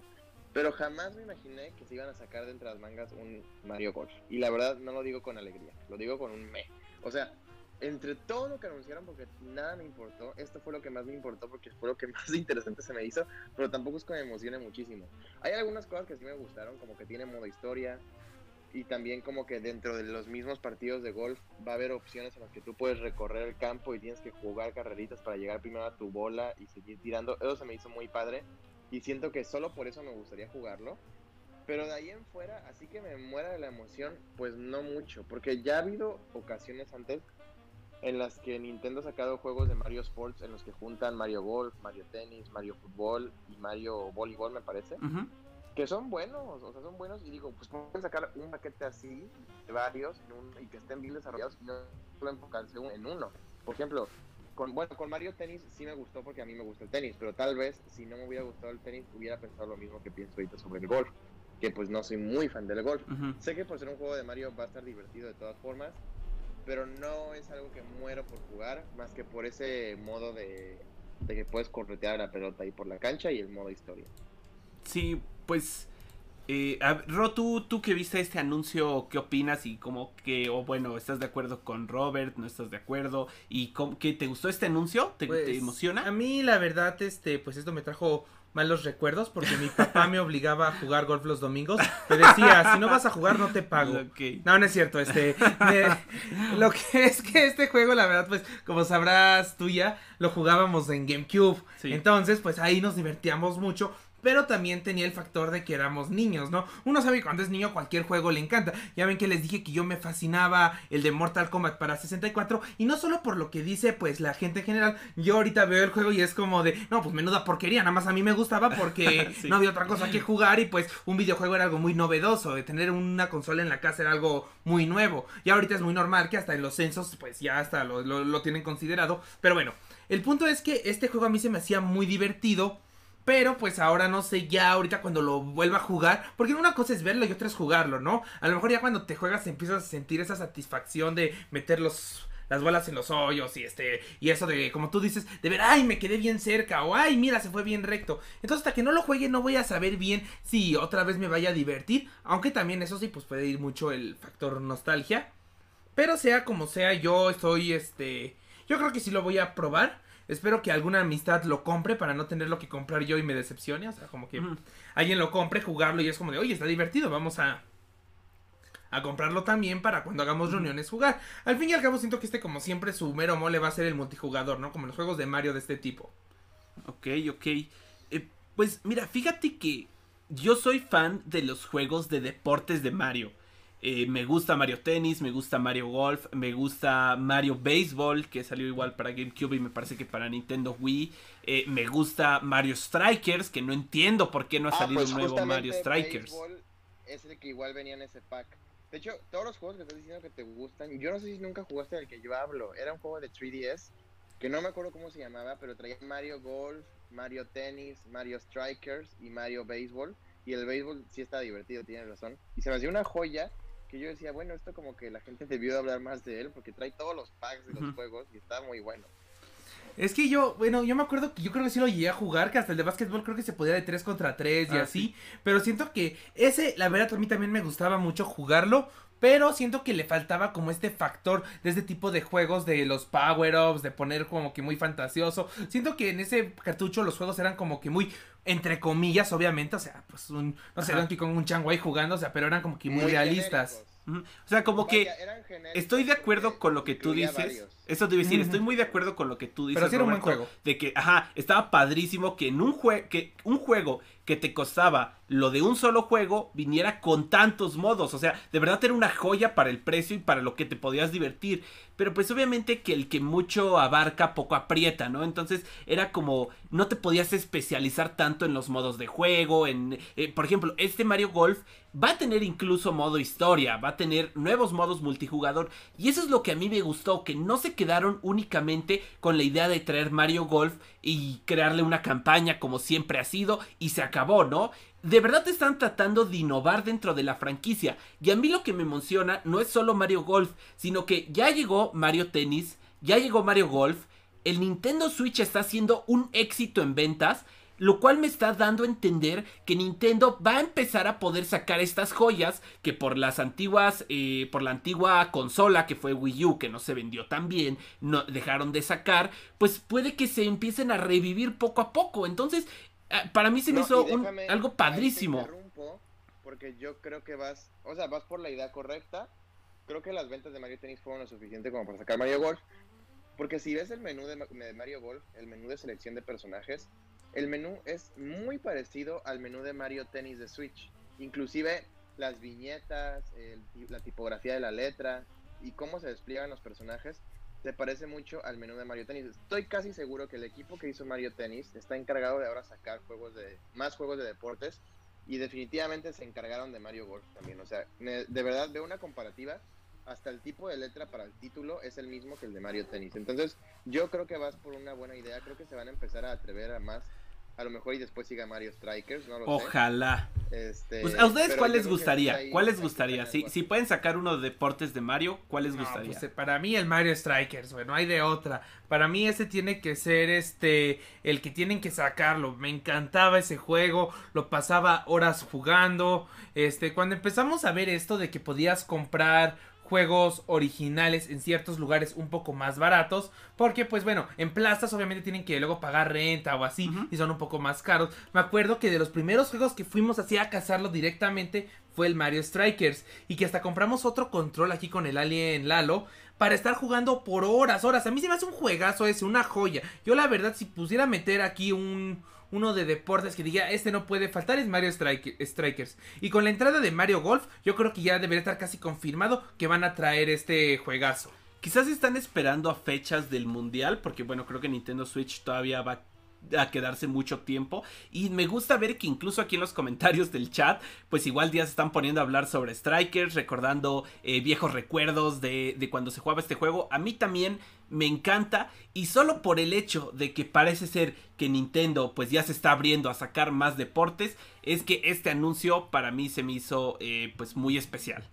Pero jamás me imaginé que se iban a sacar de entre las mangas un Mario Golf. Y la verdad no lo digo con alegría, lo digo con un me. O sea, entre todo lo que anunciaron, porque nada me importó, esto fue lo que más me importó porque fue lo que [LAUGHS] más interesante se me hizo, pero tampoco es que me emocione muchísimo. Hay algunas cosas que sí me gustaron, como que tiene modo historia, y también como que dentro de los mismos partidos de golf va a haber opciones en las que tú puedes recorrer el campo y tienes que jugar carreritas para llegar primero a tu bola y seguir tirando. Eso se me hizo muy padre y siento que solo por eso me gustaría jugarlo. Pero de ahí en fuera, así que me muera de la emoción, pues no mucho, porque ya ha habido ocasiones antes en las que Nintendo ha sacado juegos de Mario Sports en los que juntan Mario Golf, Mario Tennis, Mario Fútbol y Mario Voleibol, me parece que son buenos, o sea, son buenos y digo, pues pueden sacar un paquete así de varios y que estén bien desarrollados y no solo enfocarse en uno. Por ejemplo, con, bueno, con Mario Tennis sí me gustó porque a mí me gusta el tenis, pero tal vez si no me hubiera gustado el tenis hubiera pensado lo mismo que pienso ahorita sobre el golf, que pues no soy muy fan del golf. Sé que por ser un juego de Mario va a estar divertido de todas formas, pero no es algo que muero por jugar, más que por ese modo de, de que puedes corretear la pelota ahí por la cancha y el modo historia. Sí, pues... Eh, Ro, ¿tú, tú que viste este anuncio, ¿qué opinas? Y como que, o bueno, ¿estás de acuerdo con Robert? ¿No estás de acuerdo? ¿Y cómo, que te gustó este anuncio? ¿Te, pues, emociona? A mí, la verdad, este, pues esto me trajo malos recuerdos porque mi papá me obligaba a jugar golf los domingos. Me decía, si no vas a jugar, no te pago. No, no es cierto. Este, lo que [LAUGHS] es que este juego, la verdad, pues, como sabrás tú ya, lo jugábamos en GameCube. Entonces, pues ahí nos divertíamos mucho pero también tenía el factor de que éramos niños, ¿no? Uno sabe que cuando es niño cualquier juego le encanta. Ya ven que les dije que yo me fascinaba el de Mortal Kombat para 64 y no solo por lo que dice pues la gente en general, yo ahorita veo el juego y es como de, no, pues menuda porquería, nada más a mí me gustaba porque [LAUGHS] no había otra cosa que jugar y pues un videojuego era algo muy novedoso, de tener una consola en la casa era algo muy nuevo. Y ahorita es muy normal que hasta en los censos pues ya hasta lo, lo tienen considerado, pero bueno, el punto es que este juego a mí se me hacía muy divertido pero pues ahora no sé ya ahorita cuando lo vuelva a jugar. Porque una cosa es verlo y otra es jugarlo, ¿no? A lo mejor ya cuando te juegas empiezas a sentir esa satisfacción de meter los, las bolas en los hoyos y este y eso de como tú dices de ver ay me quedé bien cerca o ay mira se fue bien recto entonces hasta que no lo juegue no voy a saber bien si otra vez me vaya a divertir aunque también eso sí pues puede ir mucho el factor nostalgia pero sea como sea yo estoy este yo creo que sí lo voy a probar Espero que alguna amistad lo compre para no tenerlo que comprar yo y me decepcione. O sea, como que alguien lo compre, jugarlo y es como de, oye, está divertido, vamos a, a comprarlo también para cuando hagamos reuniones jugar. Al fin y al cabo siento que este como siempre su mero mole va a ser el multijugador, ¿no? Como los juegos de Mario de este tipo. Ok, ok. Eh, pues mira, fíjate que yo soy fan de los juegos de deportes de Mario. Eh, me gusta Mario Tennis, me gusta Mario Golf, me gusta Mario Baseball, que salió igual para GameCube y me parece que para Nintendo Wii. Eh, me gusta Mario Strikers, que no entiendo por qué no ha ah, salido pues un nuevo Mario Strikers. Es el que igual venía en ese pack. De hecho, todos los juegos que estás diciendo que te gustan, yo no sé si nunca jugaste el que yo hablo. Era un juego de 3DS, que no me acuerdo cómo se llamaba, pero traía Mario Golf, Mario Tennis, Mario Strikers y Mario Baseball. Y el béisbol sí está divertido, tienes razón. Y se me hacía una joya que yo decía, bueno, esto como que la gente debió de hablar más de él porque trae todos los packs de los juegos y está muy bueno. Es que yo, bueno, yo me acuerdo que yo creo que sí lo llegué a jugar, que hasta el de básquetbol creo que se podía de 3 contra 3 y ah, así, pero siento que ese, la verdad, a mí también me gustaba mucho jugarlo, pero siento que le faltaba como este factor de este tipo de juegos de los power-ups, de poner como que muy fantasioso. Siento que en ese cartucho los juegos eran como que muy entre comillas, obviamente, o sea, pues un, no sé, Donkey Kong, un chango ahí jugando, o sea, pero eran como que muy, realistas. O sea, como que estoy de acuerdo con lo que tú dices. Eso te decir, estoy muy de acuerdo con lo que tú dices. Pero era un buen juego. De que, ajá, estaba padrísimo que en un, juego que un juego que te costaba lo de un solo juego viniera con tantos modos. O sea, de verdad era una joya para el precio y para lo que te podías divertir. Pero pues obviamente que el que mucho abarca poco aprieta, ¿no? Entonces era como no te podías especializar tanto en los modos de juego. En, eh, por ejemplo, este Mario Golf va a tener incluso modo historia, va a tener nuevos modos multijugador. Y eso es lo que a mí me gustó, que no se quedaron únicamente con la idea de traer Mario Golf y crearle una campaña como siempre ha sido y se acabó, ¿no? De verdad están tratando de innovar dentro de la franquicia. Y a mí lo que me emociona no es solo Mario Golf, sino que ya llegó Mario Tennis, ya llegó Mario Golf, el Nintendo Switch está siendo un éxito en ventas lo cual me está dando a entender que Nintendo va a empezar a poder sacar estas joyas que por las antiguas, eh, por la antigua consola que fue Wii U, que no se vendió tan bien, no dejaron de sacar, pues puede que se empiecen a revivir poco a poco. Entonces, eh, para mí se me No, hizo un- algo padrísimo. Porque yo creo que vas, o sea, vas por la idea correcta. Creo que las ventas de Mario Tennis fueron lo suficiente como para sacar Mario Golf. Porque si ves el menú de Mario Golf, el menú de selección de personajes, el menú es muy parecido al menú de Mario Tennis de Switch. Inclusive las viñetas, el la tipografía de la letra y cómo se despliegan los personajes se parece mucho al menú de Mario Tennis. Estoy casi seguro que el equipo que hizo Mario Tennis está encargado de ahora sacar juegos de más juegos de deportes y definitivamente se encargaron de Mario Golf también. O sea, de verdad veo una comparativa. Hasta el tipo de letra para el título es el mismo que el de Mario Tennis. Entonces, yo creo que vas por una buena idea. Creo que se van a empezar a atrever a más. A lo mejor y después siga Mario Strikers, no lo sé. Ojalá. Este, Pues, ¿A ustedes cuál les gustaría? ahí ¿Cuál les gustaría? Si, si pueden sacar uno de deportes de Mario, ¿cuál les No, gustaría? pues, eh, para mí el Mario Strikers, bueno, hay de otra. Para mí ese tiene que ser este el que tienen que sacarlo. Me encantaba ese juego, lo pasaba horas jugando. Este, cuando empezamos a ver esto de que podías comprar juegos originales en ciertos lugares un poco más baratos, porque pues bueno, en plazas obviamente tienen que luego pagar renta o así y son un poco más caros. Me acuerdo que de los primeros juegos que fuimos así a cazarlo directamente fue el Mario Strikers y que hasta compramos otro control aquí con el Alien Lalo para estar jugando por horas, horas. A mí se me hace un juegazo ese, una joya. Yo la verdad si pusiera meter aquí un uno de deportes que diga, este no puede faltar es Mario Strike- Strikers. Y con la entrada de Mario Golf, yo creo que ya debería estar casi confirmado que van a traer este juegazo. Quizás están esperando a fechas del mundial, porque bueno, creo que Nintendo Switch todavía va a quedarse mucho tiempo. Y me gusta ver que incluso aquí en los comentarios del chat, pues igual ya se están poniendo a hablar sobre Strikers, recordando eh, viejos recuerdos de, de cuando se jugaba este juego. A mí también me encanta. Y solo por el hecho de que parece ser que Nintendo pues ya se está abriendo a sacar más deportes, es que este anuncio para mí se me hizo eh, pues muy especial.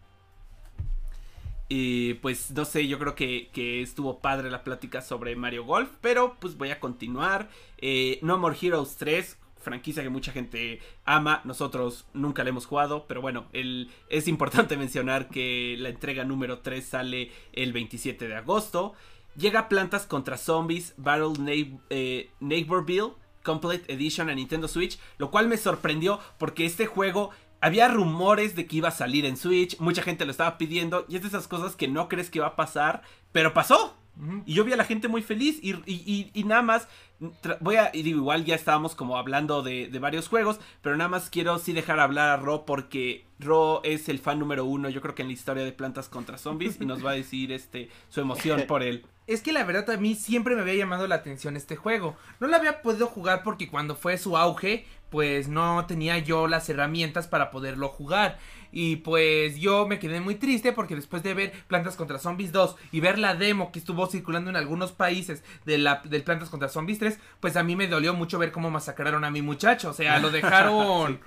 Y pues no sé, yo creo que, estuvo padre la plática sobre Mario Golf, pero pues voy a continuar. Eh, no More Heroes 3, franquicia que mucha gente ama, nosotros nunca la hemos jugado, pero bueno, es importante [LAUGHS] mencionar que la entrega número 3 sale el 27 de agosto. Llega Plantas contra Zombies Battle Neigh- eh, Neighborville Complete Edition a Nintendo Switch, lo cual me sorprendió porque este juego había rumores de que iba a salir en Switch, mucha gente lo estaba pidiendo y es de esas cosas que no crees que va a pasar, pero pasó. Y yo vi a la gente muy feliz y, y- y- y nada más, voy a, igual ya estábamos como hablando de, de varios juegos, pero nada más quiero sí dejar hablar a Ro porque Ro es el fan número uno, yo creo que en la historia de Plantas contra Zombies y nos va a decir este su emoción por él. Es que la verdad a mí siempre me había llamado la atención este juego. No lo había podido jugar porque cuando fue su auge, pues no tenía yo las herramientas para poderlo jugar. Y pues yo me quedé muy triste porque después de ver Plantas contra Zombies 2 y ver la demo que estuvo circulando en algunos países de la, del Plantas contra Zombies 3, pues a mí me dolió mucho ver cómo masacraron a mi muchacho. O sea, lo [LAUGHS] dejaron...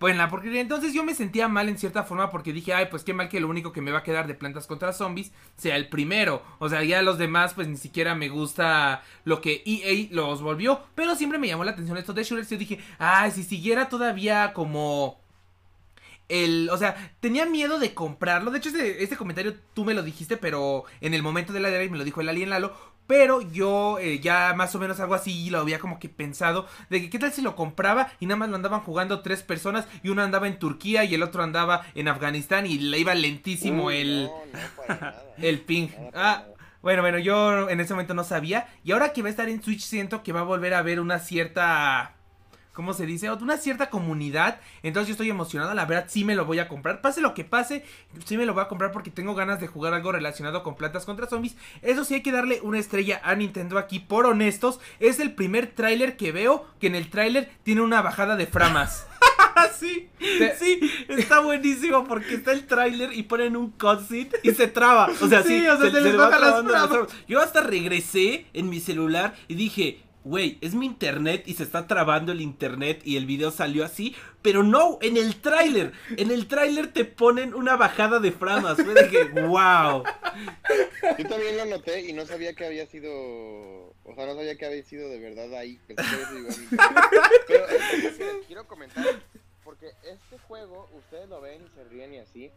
Pues en la porquería. Entonces yo me sentía mal en cierta forma porque dije, ay, pues qué mal que lo único que me va a quedar de plantas contra zombies sea el primero. O sea, ya los demás, pues ni siquiera me gusta lo que EA los volvió. Pero siempre me llamó la atención esto de shooters. Yo dije, ay, si siguiera todavía como el, o sea, tenía miedo de comprarlo. De hecho, este, este comentario tú me lo dijiste, pero en el momento de la direct me lo dijo el Alien Lalo. Pero yo eh, ya más o menos algo así lo había como que pensado. De que qué tal si lo compraba y nada más lo andaban jugando tres personas. Y uno andaba en Turquía y el otro andaba en Afganistán y le iba lentísimo Uy, el, No, no, para nada. [LAUGHS] el ping. Ah, bueno, bueno, yo en ese momento no sabía. Y ahora que va a estar en Switch, siento que va a volver a haber una cierta. ¿Cómo se dice? Una cierta comunidad. Entonces yo estoy emocionado. La verdad, sí me lo voy a comprar. Pase lo que pase, sí me lo voy a comprar porque tengo ganas de jugar algo relacionado con plantas contra zombies. Eso sí, hay que darle una estrella a Nintendo aquí, por honestos. Es el primer tráiler que veo que en el tráiler tiene una bajada de framas. [LAUGHS] Sí, Te- sí, está buenísimo porque está el tráiler y ponen un cutscene y se traba. O sea, sí, Sí, o sea, se les bajan las frames. Yo hasta regresé en mi celular y dije, güey, es mi internet y se está trabando el internet y el video salió así, pero no, en el tráiler, en el tráiler te ponen una bajada de framas, fue de que, wow. Yo también lo noté y no sabía que había sido, o sea, no sabía que había sido de verdad ahí. Pero quiero comentar, porque este juego, ustedes lo ven y se ríen y así,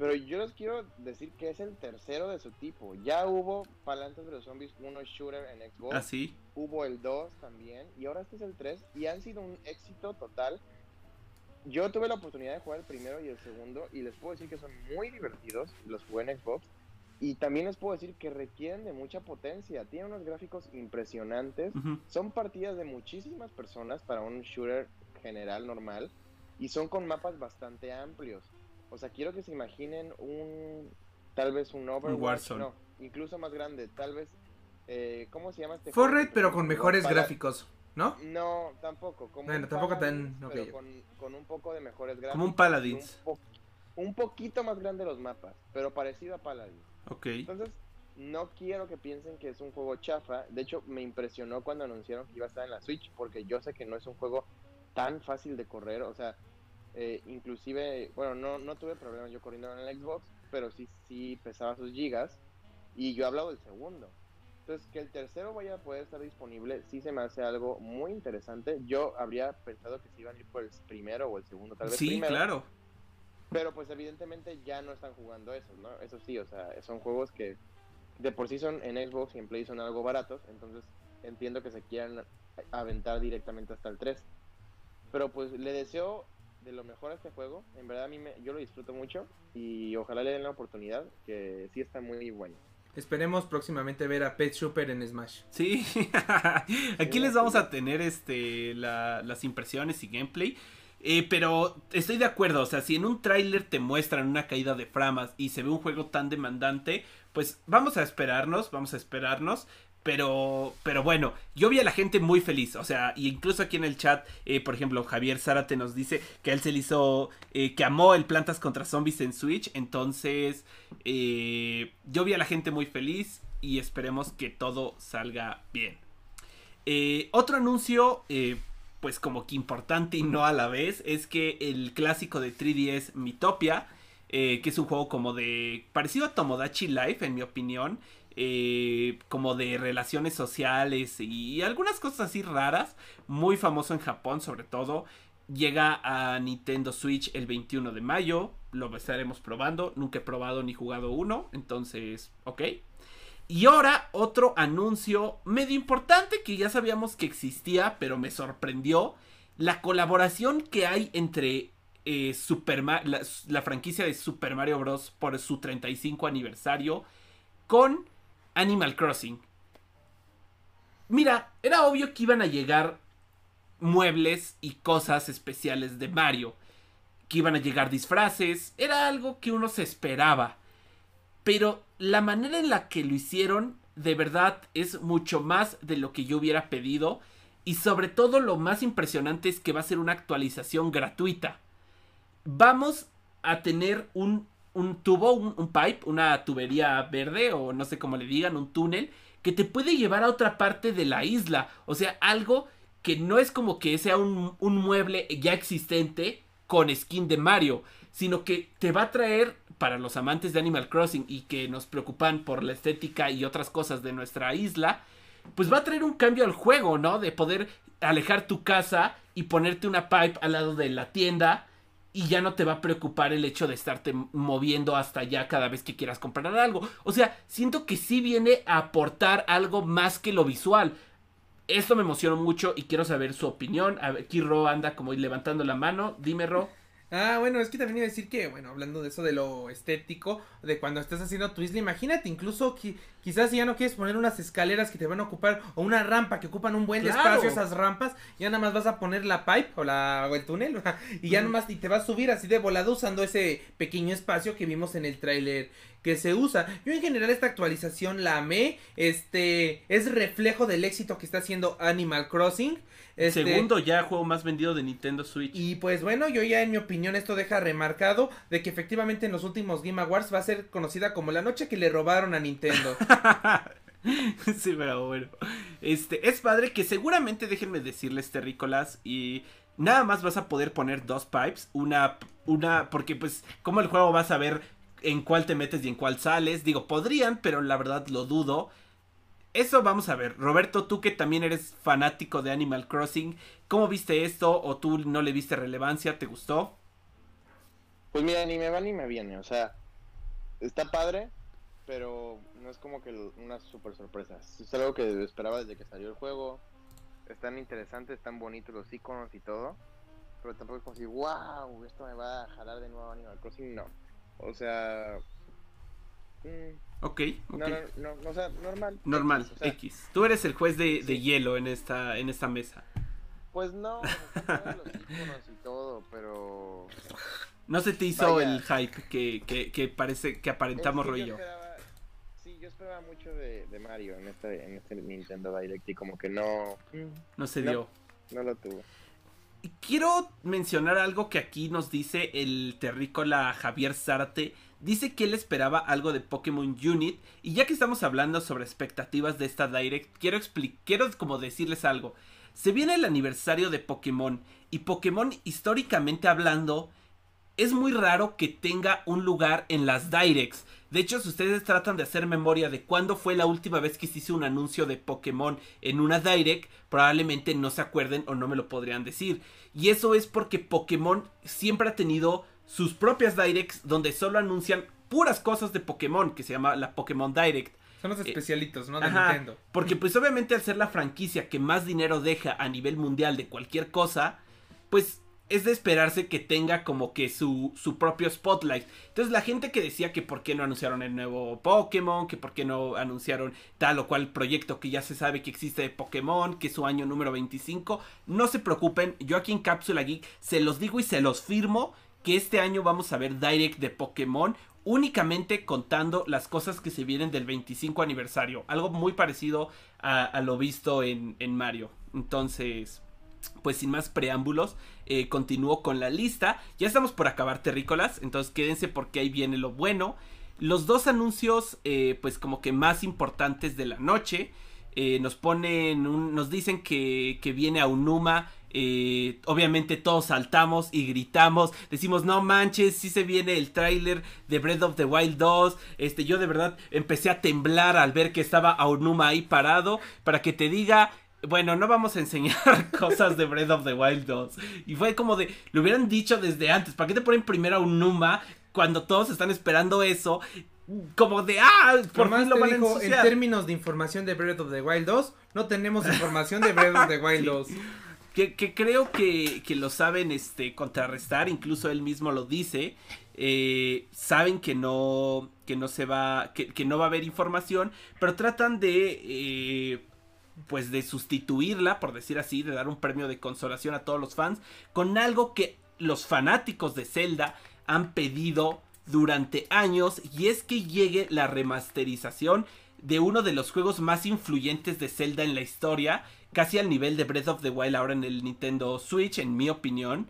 pero yo les quiero decir que es el tercero de su tipo. Ya hubo Palantes de los Zombies 1 Shooter en Xbox. ¿Ah, sí? Hubo el 2 también. Y ahora este es el 3. Y han sido un éxito total. Yo tuve la oportunidad de jugar el primero y el segundo. Y les puedo decir que son muy divertidos. Los jugué en Xbox. Y también les puedo decir que requieren de mucha potencia. Tienen unos gráficos impresionantes. Son partidas de muchísimas personas para un shooter general normal. Y son con mapas bastante amplios. O sea, quiero que se imaginen un, tal vez un Overwatch, no, incluso más grande, tal vez, eh, ¿cómo se llama este? Fortnite, pero con mejores gráficos, ¿no? No, tampoco. Como bueno, tampoco tan... Pero con, un poco de mejores gráficos. Como un Paladins. Un, poquito más grande los mapas, pero parecido a Paladins. Ok. Entonces, no quiero que piensen que es un juego chafa. De hecho, me impresionó cuando anunciaron que iba a estar en la Switch, porque yo sé que no es un juego tan fácil de correr. O sea, eh, inclusive, bueno, no, no tuve problemas yo corriendo en el Xbox, pero sí, sí pesaba sus gigas. Y yo he hablado del segundo. Entonces, que el tercero vaya a poder estar disponible, sí se me hace algo muy interesante. Yo habría pensado que se iban a ir por el primero o el segundo, tal vez. Sí, claro. Pero pues evidentemente ya no están jugando eso, ¿no? Eso sí, o sea, son juegos que de por sí son en Xbox y en Play son algo baratos, entonces entiendo que se quieran aventar directamente hasta el 3. Pero pues le deseo de lo mejor a este juego. En verdad a mí me, yo lo disfruto mucho y ojalá le den la oportunidad, que sí está muy bueno. Esperemos próximamente ver a Pet Super en Smash. Sí, [LAUGHS] aquí les vamos a tener este las impresiones y gameplay. Eh, pero estoy de acuerdo, o sea, si en un tráiler te muestran una caída de framas y se ve un juego tan demandante, pues vamos a esperarnos, vamos a esperarnos. Pero, pero bueno, yo vi a la gente muy feliz, o sea, y incluso aquí en el chat, eh, por ejemplo, Javier Zárate nos dice que él se le hizo, eh, que amó el Plantas contra Zombies en Switch, entonces eh, yo vi a la gente muy feliz y esperemos que todo salga bien. otro anuncio, pues como que importante y no a la vez, es que el clásico de 3DS Mitopia, que es un juego como de, parecido a Tomodachi Life en mi opinión, eh, como de relaciones sociales y algunas cosas así raras, muy famoso en Japón sobre todo. Llega a Nintendo Switch el 21 de mayo, lo estaremos probando, nunca he probado ni jugado uno, entonces, ok. Y ahora otro anuncio medio importante que ya sabíamos que existía, pero me sorprendió, la colaboración que hay entre eh, Super la, la franquicia de Super Mario Bros. por su 35 aniversario con Animal Crossing. Mira, era obvio que iban a llegar muebles y cosas especiales de Mario. Que iban a llegar disfraces. Era algo que uno se esperaba. Pero la manera en la que lo hicieron, de verdad, es mucho más de lo que yo hubiera pedido. Y sobre todo lo más impresionante es que va a ser una actualización gratuita. Vamos a tener un un tubo, un, pipe, una tubería verde o no sé cómo le digan, un túnel que te puede llevar a otra parte de la isla. O sea, algo que no es como que sea un, un mueble ya existente con skin de Mario, sino que te va a traer para los amantes de Animal Crossing y que nos preocupan por la estética y otras cosas de nuestra isla, pues va a traer un cambio al juego, ¿no? De poder alejar tu casa y ponerte una pipe al lado de la tienda y ya no te va a preocupar el hecho de estarte moviendo hasta allá cada vez que quieras comprar algo. O sea, siento que sí viene a aportar algo más que lo visual. Esto me emocionó mucho y quiero saber su opinión. aquí Ro anda como levantando la mano. Dime, Ro. Ah, bueno, es que también iba a decir que, bueno, hablando de eso de lo estético, de cuando estás haciendo tu isla, imagínate, incluso que quizás si ya no quieres poner unas escaleras que te van a ocupar, o una rampa que ocupan un buen espacio esas rampas, ya nada más vas a poner la pipe o, la, o el túnel, [LAUGHS] y ya nomás y te vas a subir así de volado usando ese pequeño espacio que vimos en el tráiler que se usa. Yo en general esta actualización la amé, este, es reflejo del éxito que está haciendo Animal Crossing. Este, Segundo ya juego más vendido de Nintendo Switch. Y pues bueno, yo ya en mi opinión esto deja remarcado de que efectivamente en los últimos Game Awards va a ser conocida como la noche que le robaron a Nintendo. [LAUGHS] [LAUGHS] sí, bueno. Este, es padre que seguramente, déjenme decirles, terrícolas, y nada más vas a poder poner dos pipes, una, una, porque pues, como el juego vas a ver en cuál te metes y en cuál sales, digo, podrían, pero la verdad lo dudo. Eso vamos a ver. Roberto, tú que también eres fanático de Animal Crossing, ¿cómo viste esto? ¿O tú no le viste relevancia? ¿Te gustó? Pues mira, ni me va ni me viene. O sea, está padre, pero no es como que una super sorpresa. Es algo que esperaba desde que salió el juego. Están interesantes, están bonitos los iconos y todo. Pero tampoco es como si, wow, esto me va a jalar de nuevo Animal Crossing. No. O sea. Mm, ok, ok. No, no, no, o sea, normal. Normal, X. Tú eres el juez de, de, hielo en esta, en esta mesa. Pues no, los iconos y todo, pero. No se te hizo el hype que, que, que, parece que aparentamos rollo. Sí, yo esperaba mucho de, de, Mario en este, en este Nintendo Direct y como que no. No se dio. No, lo tuvo. Quiero mencionar algo que aquí nos dice el terrícola Javier Zárate. Dice que él esperaba algo de Pokémon Unit. Y ya que estamos hablando sobre expectativas de esta Direct, quiero, quiero como decirles algo. Se viene el aniversario de Pokémon. Y Pokémon, históricamente hablando, es muy raro que tenga un lugar en las directs. De hecho, si ustedes tratan de hacer memoria de cuándo fue la última vez que se hizo un anuncio de Pokémon en una direct, probablemente no se acuerden o no me lo podrían decir. Y eso es porque Pokémon siempre ha tenido sus propias directs donde solo anuncian puras cosas de Pokémon, que se llama la Pokémon Direct. Son los especialitos, ¿no? De Nintendo. Porque pues obviamente al ser la franquicia que más dinero deja a nivel mundial de cualquier cosa, pues es de esperarse que tenga como que su, su propio spotlight. Entonces la gente que decía que por qué no anunciaron el nuevo Pokémon, que por qué no anunciaron tal o cual proyecto que ya se sabe que existe de Pokémon, que es su año número 25, no se preocupen, yo aquí en Cápsula Geek se los digo y se los firmo que este año vamos a ver Direct de Pokémon únicamente contando las cosas que se vienen del 25 aniversario, algo muy parecido a, lo visto en, en Mario. Entonces, pues sin más preámbulos, eh, continúo con la lista. Ya estamos por acabar terrícolas, entonces quédense porque ahí viene lo bueno. Los dos anuncios, eh, pues como que más importantes de la noche, eh, nos ponen, nos dicen que, que viene a Unuma. obviamente todos saltamos y gritamos, decimos no manches, si se viene el tráiler de Breath of the Wild 2, este yo de verdad empecé a temblar al ver que estaba Aonuma ahí parado, para que te diga, bueno, no vamos a enseñar [LAUGHS] cosas de Breath of the Wild 2. Y fue como de, lo hubieran dicho desde antes, ¿para qué te ponen primero a un Numa cuando todos están esperando eso? Como de, ah, por más lo van a En términos de información de Breath of the Wild 2, no tenemos información de Breath of the [LAUGHS] Wild 2. Que, que, creo que, que, lo saben este, contrarrestar, incluso él mismo lo dice. Eh, saben que no, que no se va, que, que, no va a haber información, pero tratan de eh, pues de sustituirla, por decir así, de dar un premio de consolación a todos los fans, con algo que los fanáticos de Zelda han pedido durante años y es que llegue la remasterización de uno de los juegos más influyentes de Zelda en la historia, casi al nivel de Breath of the Wild ahora en el Nintendo Switch, en mi opinión.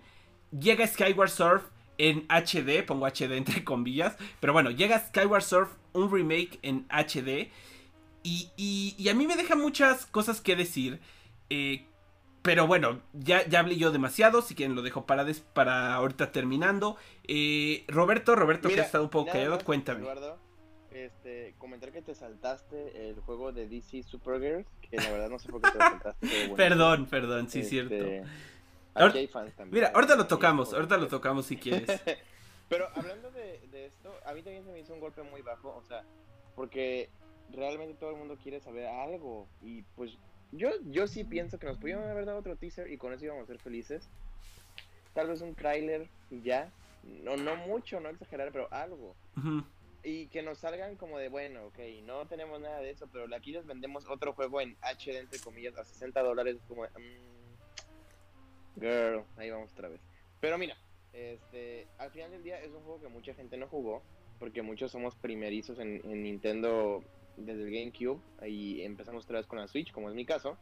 Llega Skyward Surf en HD, pongo HD entre comillas, pero bueno, llega Skyward Surf, un remake en HD y, y, a mí me deja muchas cosas que decir. Eh, pero bueno, ya, ya hablé yo demasiado, si quieren lo dejo para, para ahorita terminando. Eh, Roberto, Roberto que ha estado un poco callado, cuéntame. Eduardo, este, comentar que te saltaste el juego de DC Supergirls, que la verdad no sé por qué te lo saltaste. perdón, perdón, sí, es cierto. Este, hay fans también. Mira, ahorita lo tocamos, ahorita lo tocamos si quieres. [LAUGHS] pero hablando de, de esto, a mí también se me hizo un golpe muy bajo, o sea, porque realmente todo el mundo quiere saber algo. Y pues yo, yo sí pienso que nos pudieron haber dado otro teaser y con eso íbamos a ser felices. Tal vez un trailer y ya. No, no mucho, no exagerar, pero algo. Y que nos salgan como de, bueno, ok, no tenemos nada de eso, pero aquí les vendemos otro juego en HD, entre comillas, a 60 dólares. Como, mm, girl, ahí vamos otra vez. Pero mira, este, al final del día es un juego que mucha gente no jugó, porque muchos somos primerizos en, en Nintendo desde el GameCube y empezamos otra vez con la Switch, como es mi caso.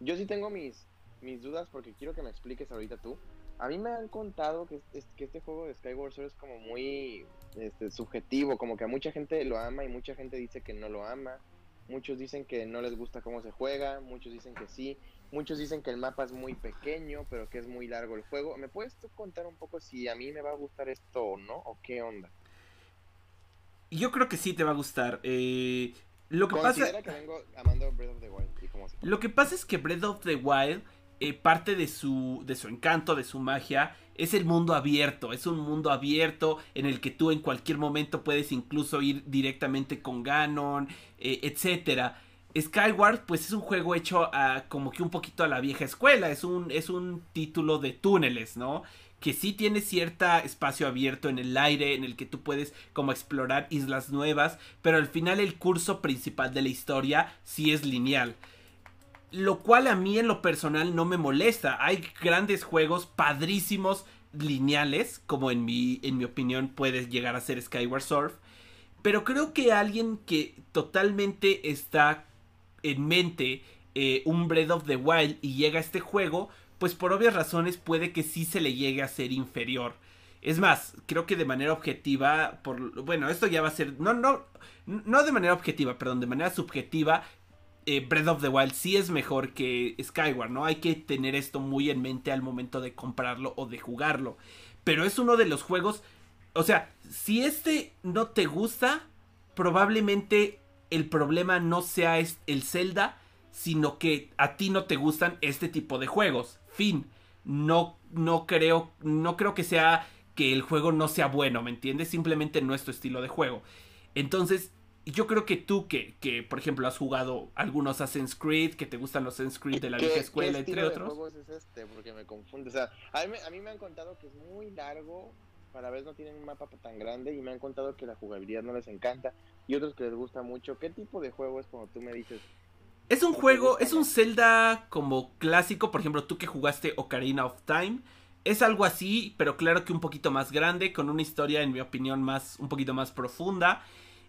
Yo sí tengo mis, mis dudas porque quiero que me expliques ahorita tú. A mí me han contado que, que este juego de Skyward Sword es como muy este, subjetivo, como que a mucha gente lo ama y mucha gente dice que no lo ama. muchos dicen que no les gusta cómo se juega, muchos dicen que sí, muchos dicen que el mapa es muy pequeño, pero que es muy largo el juego. ¿Me puedes tú contar un poco si a mí me va a gustar esto o no? ¿O qué onda? Yo creo que sí te va a gustar. Eh, lo que pasa... que vengo amando Breath of the Wild. Lo que pasa es que Breath of the Wild, eh, parte de su, de su encanto, de su magia, es el mundo abierto. Es un mundo abierto en el que tú en cualquier momento puedes incluso ir directamente con Ganon, eh, etcétera. Skyward, pues es un juego hecho a, como que un poquito a la vieja escuela. Es un, es un título de túneles, ¿no? Que sí tiene cierto espacio abierto en el aire en el que tú puedes como explorar islas nuevas, pero al final el curso principal de la historia sí es lineal. Lo cual a mí en lo personal no me molesta. Hay grandes juegos padrísimos lineales, como en mi, en mi opinión puede llegar a ser Skyward Surf. Pero creo que alguien que totalmente está en mente eh, un Breath of the Wild y llega a este juego, pues por obvias razones puede que sí se le llegue a ser inferior. Es más, creo que de manera objetiva, por bueno, esto ya va a ser, no, no, no de manera objetiva, perdón, de manera subjetiva, eh, Breath of the Wild sí es mejor que Skyward, ¿no? Hay que tener esto muy en mente al momento de comprarlo o de jugarlo. Pero es uno de los juegos, o sea, si este no te gusta, probablemente el problema no sea el Zelda, sino que a ti no te gustan este tipo de juegos. Fin. No, no creo, no creo que sea que el juego no sea bueno, ¿me entiendes? Simplemente no es tu estilo de juego. Entonces, yo creo que tú que, que por ejemplo, has jugado algunos Assassin's Creed, que te gustan los Assassin's Creed de la vieja escuela, entre otros. ¿Qué juego es este? Porque me confunde. O sea, a mí, a mí me han contado que es muy largo, para vez no tienen un mapa tan grande y me han contado que la jugabilidad no les encanta y otros que les gusta mucho. ¿Qué tipo de juego es cuando tú me dices es un juego, es un Zelda como clásico, por ejemplo, tú que jugaste Ocarina of Time. Es algo así, pero claro que un poquito más grande, con una historia, en mi opinión, más, un poquito más profunda.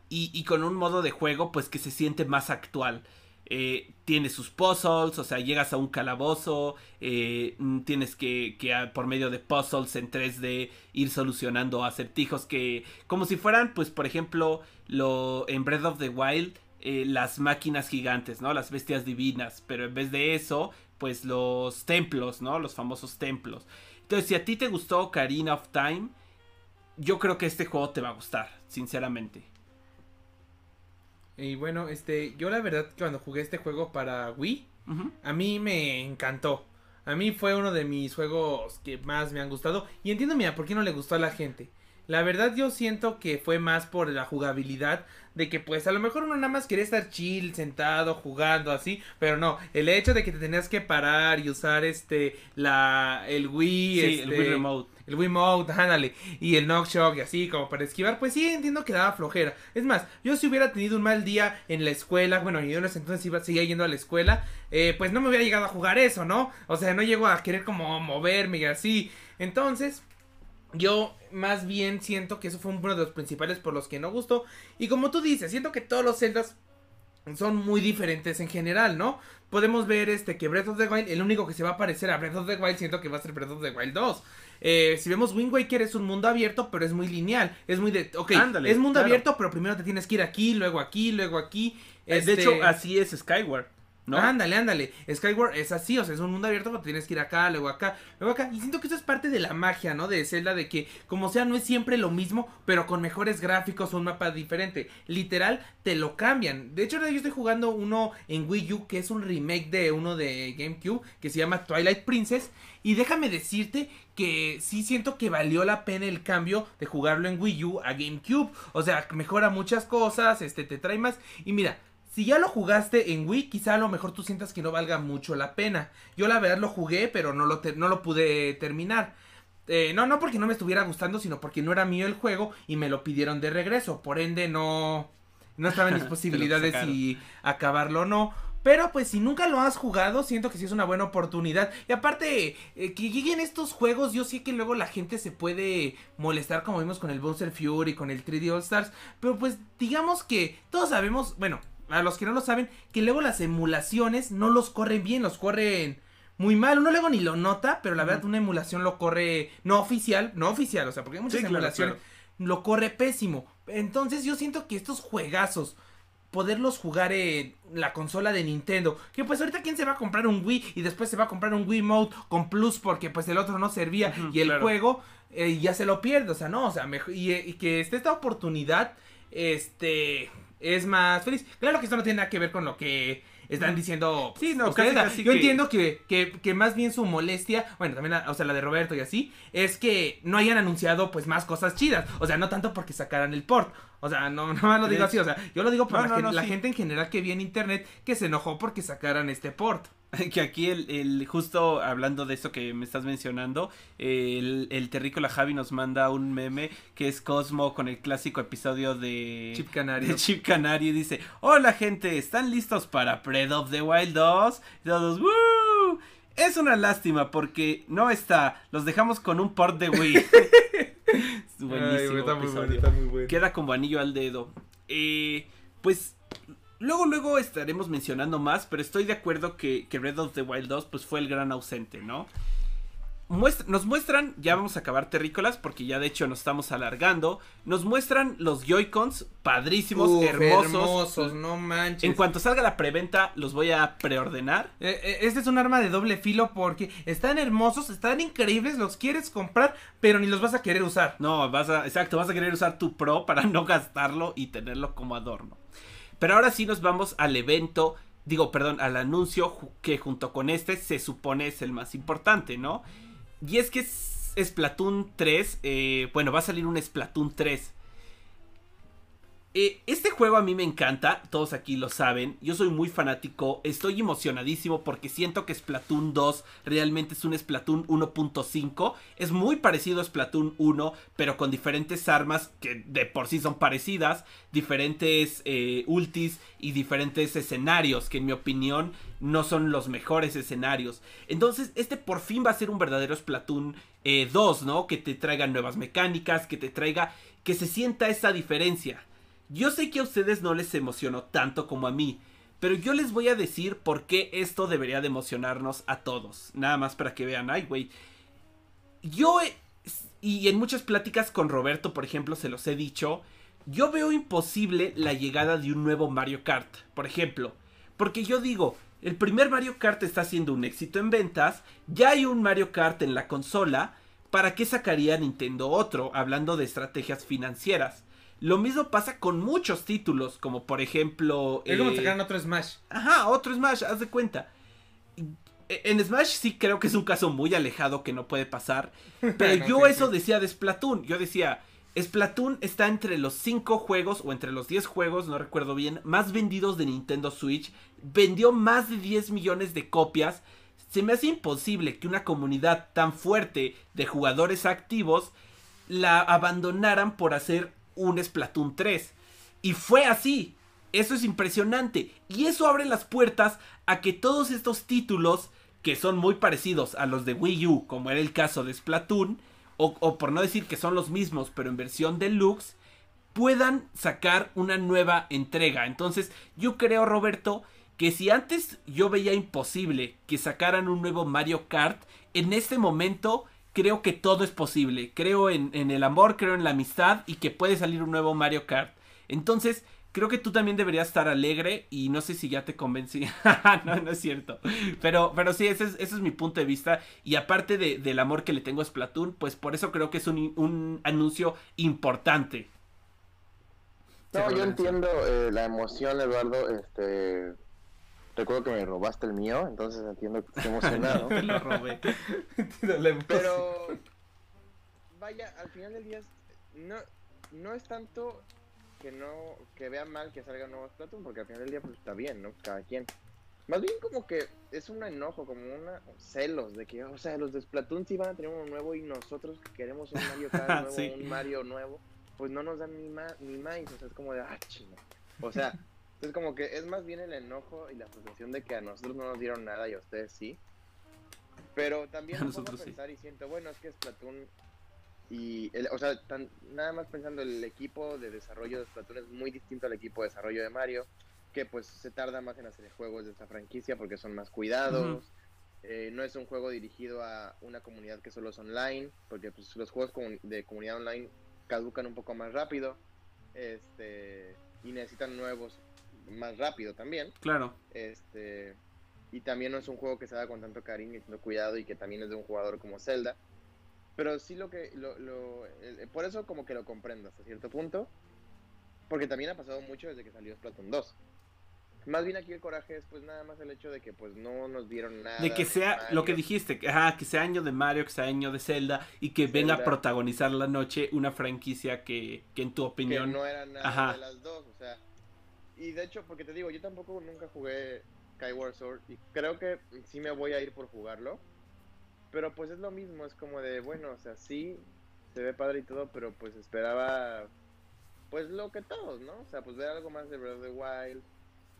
Y, con un modo de juego, pues que se siente más actual. Eh, tiene sus puzzles, o sea, llegas a un calabozo, eh, mm, tienes que, que por medio de puzzles en 3D ir solucionando acertijos que, como si fueran, pues, por ejemplo, lo en Breath of the Wild, eh, las máquinas gigantes, ¿no? Las bestias divinas. Pero en vez de eso, pues los templos, ¿no? Los famosos templos. Entonces, si a ti te gustó Ocarina of Time, yo creo que este juego te va a gustar, sinceramente. Y bueno, este, yo la verdad cuando jugué este juego para Wii, a mí me encantó. A mí fue uno de mis juegos que más me han gustado. Y entiendo, mira, por qué no le gustó a la gente. La verdad yo siento que fue más por la jugabilidad de que pues a lo mejor uno nada más quería estar chill, sentado, jugando así, pero no, el hecho de que te tenías que parar y usar este la el Wii, sí, el Wii este, Remote, el Wii Mode, ándale, y el Knock Shock y así como para esquivar, pues sí entiendo que daba flojera. Es más, yo si hubiera tenido un mal día en la escuela, bueno, yo en ese entonces iba seguía yendo a la escuela, eh, pues no me hubiera llegado a jugar eso, ¿no? O sea, no llego a querer como moverme y así. Entonces, yo más bien siento que eso fue uno de los principales por los que no gustó. Y como tú dices, siento que todos los Zeldas son muy diferentes en general, ¿no? Podemos ver este que Breath of the Wild, el único que se va a parecer a Breath of the Wild, siento que va a ser Breath of the Wild 2. Eh, si vemos Wind Waker es un mundo abierto, pero es muy lineal. Es muy de. Ok, es mundo abierto, pero primero te tienes que ir aquí, luego aquí, luego aquí. De hecho, este así es Skyward. ¿No? Ándale, ándale. Skyward es así, o sea, es un mundo abierto, pero tienes que ir acá, luego acá, luego acá. Y siento que eso es parte de la magia, ¿no? De Zelda, de que como sea, no es siempre lo mismo, pero con mejores gráficos o un mapa diferente. Literal, te lo cambian. De hecho, yo estoy jugando uno en Wii U, que es un remake de uno de GameCube, que se llama Twilight Princess. Y déjame decirte que sí siento que valió la pena el cambio de jugarlo en Wii U a GameCube. O sea, mejora muchas cosas, este, te trae más. Y mira, si ya lo jugaste en Wii, quizá a lo mejor tú sientas que no valga mucho la pena. Yo la verdad lo jugué, pero no lo, no lo pude terminar. Eh, no, no porque no me estuviera gustando, sino porque no era mío el juego y me lo pidieron de regreso. Por ende, no, no estaba en mis [LAUGHS] posibilidades si acabarlo o no. Pero pues si nunca lo has jugado, siento que sí es una buena oportunidad. Y aparte, eh, que lleguen estos juegos, yo sé que luego la gente se puede molestar como vimos con el Bowser Fury, con el 3D All Stars. Pero pues digamos que todos sabemos, bueno, a los que no lo saben, que luego las emulaciones no los corren bien, los corren muy mal. Uno luego ni lo nota, pero la verdad una emulación lo corre no oficial, no oficial, o sea, porque hay muchas emulaciones lo corre pésimo. Entonces yo siento que estos juegazos poderlos jugar en la consola de Nintendo. Que pues ahorita quién se va a comprar un Wii y después se va a comprar un Wii Mode con Plus porque pues el otro no servía y el claro. juego eh, ya se lo pierde, o sea, no, o sea, mejor, y, eh, y que esté esta oportunidad, este, es más feliz. Claro que esto no tiene nada que ver con lo que están diciendo. Sí, no, casi, casi Yo que- entiendo que, que, que más bien su molestia, bueno, también, la- o sea, la de Roberto y así, es que no hayan anunciado pues más cosas chidas. O sea, no tanto porque sacaran el port. O sea, no, [LAUGHS] no lo digo así, o sea, yo lo digo por No, la, no, gen- no, la sí. gente en general que vi en internet que se enojó porque sacaran este port. [LAUGHS] Que aquí el, el- justo hablando de eso que me estás mencionando, el, el terrícola Javi nos manda un meme que es Cosmo con el clásico episodio de Chip Canario. de Chip Canario y dice, hola gente, ¿están listos para Breath of the Wild 2? Y todos, ¡Woo! Es una lástima porque no está, los dejamos con un port de Wii. Buenísimo episodio. Queda como anillo al dedo. Eh, pues luego, luego estaremos mencionando más, pero estoy de acuerdo que, que Red of the Wild 2 pues, fue el gran ausente, ¿no? Muestra- nos muestran, ya vamos a acabar terrícolas porque ya de hecho nos estamos alargando. Nos muestran los Joy-Cons padrísimos, Uf, hermosos. hermosos, no manches. En cuanto salga la preventa, los voy a preordenar. Eh, eh, Este es un arma de doble filo porque están hermosos, están increíbles, los quieres comprar, pero ni los vas a querer usar. No, vas a, exacto, vas a querer usar tu Pro para [LAUGHS] no gastarlo y tenerlo como adorno. Pero ahora sí nos vamos al evento, digo, perdón, al anuncio que junto con este se supone es el más importante, ¿no? Y es que es Splatoon 3, eh, bueno, va a salir un Splatoon 3. Eh, este juego a mí me encanta, todos aquí lo saben, yo soy muy fanático, estoy emocionadísimo porque siento que Splatoon 2 realmente es un Splatoon 1.5, es muy parecido a Splatoon 1, pero con diferentes armas que de por sí son parecidas, diferentes eh, ultis y diferentes escenarios que en mi opinión no son los mejores escenarios. Entonces este por fin va a ser un verdadero Splatoon eh, 2, ¿no? Que te traiga nuevas mecánicas, que te traiga, que se sienta esa diferencia. Yo sé que a ustedes no les emocionó tanto como a mí, pero yo les voy a decir por qué esto debería de emocionarnos a todos. Nada más para que vean, ay, güey. Yo, he- y en muchas pláticas con Roberto, por ejemplo, se los he dicho, yo veo imposible la llegada de un nuevo Mario Kart, por ejemplo. Porque yo digo, el primer Mario Kart está siendo un éxito en ventas, ya hay un Mario Kart en la consola, ¿para qué sacaría Nintendo otro? Hablando de estrategias financieras. Lo mismo pasa con muchos títulos, como por ejemplo... Es como eh, sacaran otro Smash. Ajá, otro Smash, haz de cuenta. En Smash sí creo que es un caso muy alejado que no puede pasar. [LAUGHS] Pero No, yo sí, eso sí. decía de Splatoon. Yo decía, Splatoon está entre los 5 juegos o entre los 10 juegos, no recuerdo bien, más vendidos de Nintendo Switch. Vendió más de 10 millones de copias. Se me hace imposible que una comunidad tan fuerte de jugadores activos la abandonaran por hacer un Splatoon 3. Y fue así. Eso es impresionante. Y eso abre las puertas a que todos estos títulos, que son muy parecidos a los de Wii U, como era el caso de Splatoon, o, o por no decir que son los mismos, pero en versión deluxe, puedan sacar una nueva entrega. Entonces, yo creo, Roberto, que si antes yo veía imposible que sacaran un nuevo Mario Kart, en este momento creo que todo es posible. Creo en, en el amor, creo en la amistad y que puede salir un nuevo Mario Kart. Entonces, creo que tú también deberías estar alegre y no sé si ya te convencí. [LAUGHS] no, no es cierto. Pero, pero sí, ese es, ese es mi punto de vista. Y aparte de- del amor que le tengo a Splatoon, pues por eso creo que es un, un anuncio importante. No, yo entiendo eh, la emoción, Eduardo. Este, recuerdo que me robaste el mío, entonces entiendo que estoy [LAUGHS] emocionado. Te lo robé. [LAUGHS] Pero vaya, al final del día no, no es tanto que no que vea mal que salga un nuevo Splatoon, porque al final del día pues está bien, ¿no? Cada quien. Más bien como que es un enojo, como una celos de que, o sea, los de Splatoon sí van a tener uno nuevo y nosotros que queremos un Mario Kart [LAUGHS] nuevo, Sí. un Mario nuevo, pues no nos dan ni más ni más, o sea, es como de, ah, chinga. O sea, es como que es más bien el enojo y la frustración de que a nosotros no nos dieron nada y a ustedes sí. Pero también [LAUGHS] A nosotros a sí. pensar y siento, bueno, es que Splatoon y, el- o sea, tan- nada más pensando el equipo de desarrollo de Splatoon es muy distinto al equipo de desarrollo de Mario, que pues se tarda más en hacer juegos de esta franquicia porque son más cuidados. Eh, no es un juego dirigido a una comunidad que solo es online, porque pues, los juegos comu- de comunidad online caducan un poco más rápido este y necesitan nuevos más rápido también. Claro. Este, y también no es un juego que se haga con tanto cariño y tanto cuidado y que también es de un jugador como Zelda. Pero sí lo que, lo, lo, eh, por eso como que lo comprendo hasta cierto punto. Porque también ha pasado mucho desde que salió Splatoon 2. Más bien aquí el coraje es pues nada más el hecho de que pues no nos dieron nada. De que sea lo que dijiste, que, ajá, que sea año de Mario, que sea año de Zelda y que venga a protagonizar la noche una franquicia que, que en tu que opinión... no era nada Ajá. de las dos, y de hecho, porque te digo, yo tampoco nunca jugué Skyward Sword y creo que sí me voy a ir por jugarlo, pero pues es lo mismo, es como de, bueno, o sea, sí, se ve padre y todo, pero pues esperaba, pues lo que todos, ¿no? O sea, pues ver algo más de Breath of the Wild,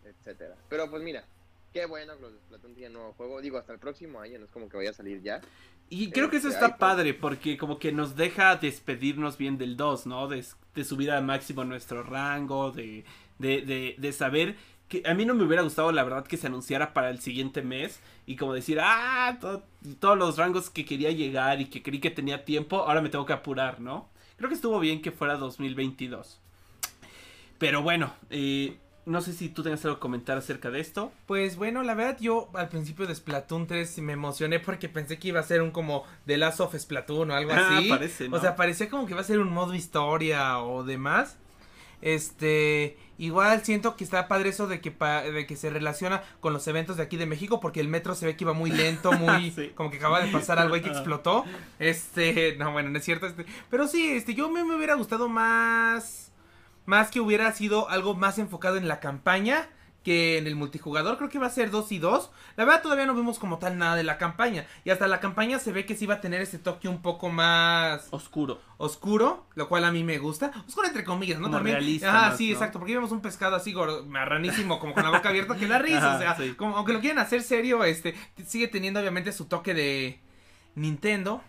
etcétera. Pero pues mira, qué bueno que los de Splatoon tienen nuevo juego, digo, hasta el próximo año, no es como que vaya a salir ya. Y creo que eso Este, está padre porque como que nos deja despedirnos bien del 2, ¿no? De, de subir al máximo nuestro rango, de, de, de, de saber que a mí no me hubiera gustado la verdad que se anunciara para el siguiente mes y como decir, ah, to- todos los rangos que quería llegar y que creí que tenía tiempo, ahora me tengo que apurar, ¿no? Creo que estuvo bien que fuera 2022. Pero bueno, eh, no sé si tú tengas algo que comentar acerca de esto. Pues bueno, la verdad yo al principio de Splatoon 3 me emocioné porque pensé que iba a ser un como The Last of Splatoon o algo Ah, así. parece, ¿no? O sea, parecía como que iba a ser un modo historia o demás. Este, igual siento que está padre eso de que pa- de que se relaciona con los eventos de aquí de México porque el metro se ve que iba muy lento, [LAUGHS] muy Sí. como que acaba de pasar algo ahí que Ah. explotó. Este, [LAUGHS] no, bueno, no es cierto, este, pero sí, este yo me, me hubiera gustado más más que hubiera sido algo más enfocado en la campaña que en el multijugador. Creo que va a ser 2 y 2. La verdad todavía no vemos como tal nada de la campaña. Y hasta la campaña se ve que sí va a tener ese toque un poco más Oscuro. oscuro, lo cual a mí me gusta. Oscuro entre comillas, ¿no? Como También. realista más, sí, ¿no? exacto. Porque vemos un pescado así gordo, marranísimo, como con la boca abierta, que da risa. O sea, sí. como, aunque lo quieran hacer serio, este, sigue teniendo obviamente su toque de Nintendo.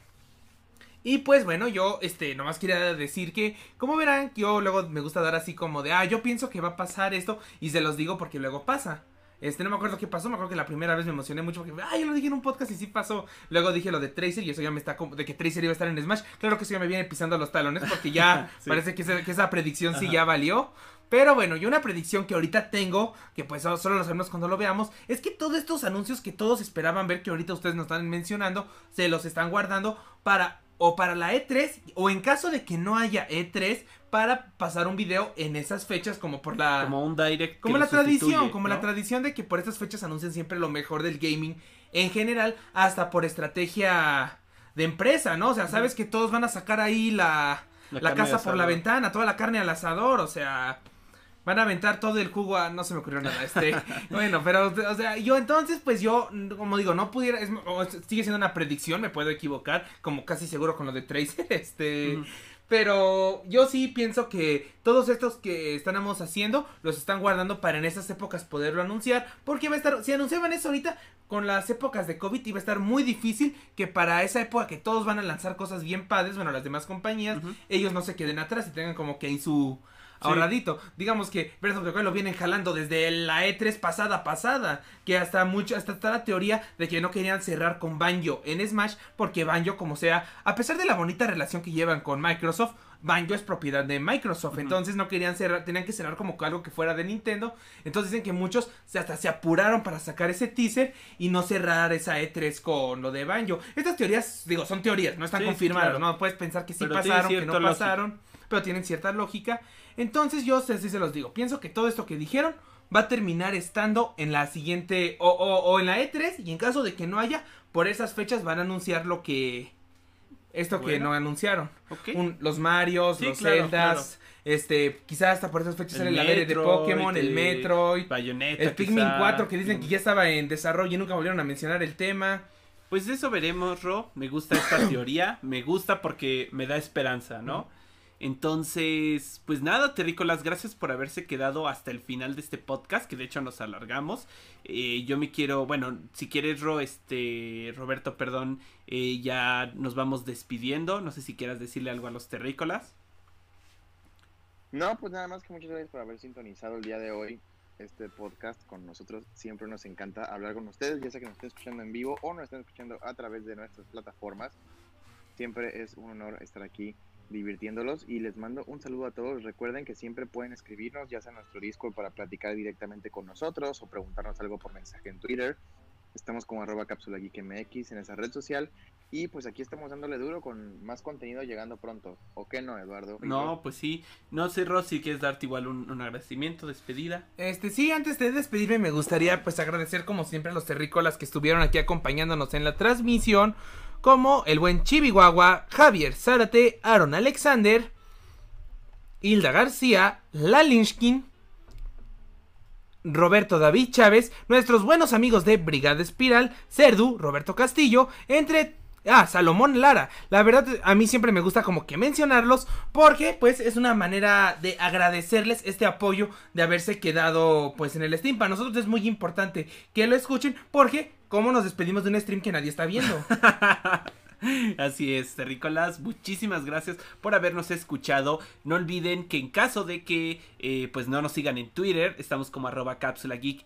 Y pues bueno, yo este nomás quería decir que, como verán, yo luego me gusta dar así como de, ah, yo pienso que va a pasar esto y se los digo porque luego pasa. Este, no me acuerdo qué pasó, me acuerdo que la primera vez me emocioné mucho porque, ah, yo lo dije en un podcast y sí pasó. Luego dije lo de Tracer y eso ya me está como, de que Tracer iba a estar en Smash. Claro que eso ya me viene pisando los talones porque ya [LAUGHS] Sí. parece que esa, que esa predicción sí ya valió. Pero bueno, yo una predicción que ahorita tengo, que pues solo solo lo sabemos cuando lo veamos, es que todos estos anuncios que todos esperaban ver que ahorita ustedes nos están mencionando, se los están guardando para o para la E3 o en caso de que no haya E3 para pasar un video en esas fechas como por la Como un direct. como la tradición, como la tradición de que por estas fechas anuncian siempre lo mejor del gaming en general, hasta por estrategia de empresa, ¿no? O sea, sabes que todos van a sacar ahí la, la, carne casa por la ventana, toda la carne al asador, o sea, van a aventar todo el jugo a... No se me ocurrió nada, este... [LAUGHS] bueno, pero, o sea, yo entonces, pues yo, como digo, no pudiera... es- sigue siendo una predicción, me puedo equivocar, como casi seguro con lo de Tracer, [LAUGHS] este... Pero yo sí pienso que todos estos que estamos haciendo los están guardando para en esas épocas poderlo anunciar. Porque va a estar, si anunciaban eso ahorita con las épocas de COVID, iba a estar muy difícil que para esa época que todos van a lanzar cosas bien padres, bueno, las demás compañías, ellos no se queden atrás y tengan como que ahí su ahorradito. Digamos que Breath of the Wild lo vienen jalando desde la E3 pasada pasada, que hasta mucho hasta está la teoría de que no querían cerrar con Banjo en Smash porque Banjo como sea, a pesar de la bonita relación que llevan con Microsoft, Banjo es propiedad de Microsoft, entonces no querían cerrar, tenían que cerrar como algo que fuera de Nintendo, entonces dicen que muchos se- hasta se apuraron para sacar ese teaser y no cerrar esa E3 con lo de Banjo. Estas teorías, digo, son teorías, no están Sí, confirmadas, claro. no puedes pensar que sí Pero pasaron, que no lógica. pasaron, pero tienen cierta lógica. Entonces yo así se los digo, pienso que todo esto que dijeron va a terminar estando en la siguiente o, o- o en la E3 y en caso de que no haya, por esas fechas van a anunciar lo que... Esto que no anunciaron. Un- los Marios, Sí, los claro, Zeldas, este, quizás hasta por esas fechas El sale la de Metroid, Pokémon, el Metroid, Bayonetta. el Pikmin quizá. 4 que dicen que ya estaba en desarrollo y nunca volvieron a mencionar el tema. Pues eso veremos, Ro. Me gusta esta [COUGHS] teoría. Me gusta porque me da esperanza, ¿no? Entonces, pues nada, terrícolas, gracias por haberse quedado hasta el final de este podcast, que de hecho nos alargamos. Eh, yo me quiero, bueno, si quieres, Ro, este, Roberto, perdón, eh, ya nos vamos despidiendo. No sé si quieras decirle algo a los terrícolas. No, pues nada más que muchas gracias por haber sintonizado el día de hoy este podcast con nosotros. Siempre nos encanta hablar con ustedes, ya sea que nos estén escuchando en vivo o nos estén escuchando a través de nuestras plataformas. Siempre es un honor estar aquí divirtiéndolos y les mando un saludo a todos. Recuerden que siempre pueden escribirnos, ya sea en nuestro Discord para platicar directamente con nosotros o preguntarnos algo por mensaje en Twitter. Estamos como arroba cápsula MX en esa red social. Y pues aquí estamos dándole duro con más contenido llegando pronto. ¿O qué no, Eduardo? No, pues sí. No sé, Rosy, ¿quieres darte igual un, un, agradecimiento, despedida? Este, sí, antes de despedirme me gustaría pues agradecer como siempre a los terrícolas que estuvieron aquí acompañándonos en la transmisión. Como el buen Chibihuahua, Javier Zárate, Aaron Alexander, Hilda García, Lalinshkin, Roberto David Chávez, nuestros buenos amigos de Brigada Espiral, Cerdu, Roberto Castillo, entre Ah, Salomón Lara. La verdad, a mí siempre me gusta como que mencionarlos porque pues es una manera de agradecerles este apoyo de haberse quedado pues en el stream. Para nosotros es muy importante que lo escuchen porque ¿cómo nos despedimos de un stream que nadie está viendo? [LAUGHS] [LAUGHS] Así es, terrícolas, muchísimas gracias por habernos escuchado. No olviden que en caso de que eh, pues no nos sigan en Twitter, estamos como arroba cápsula geek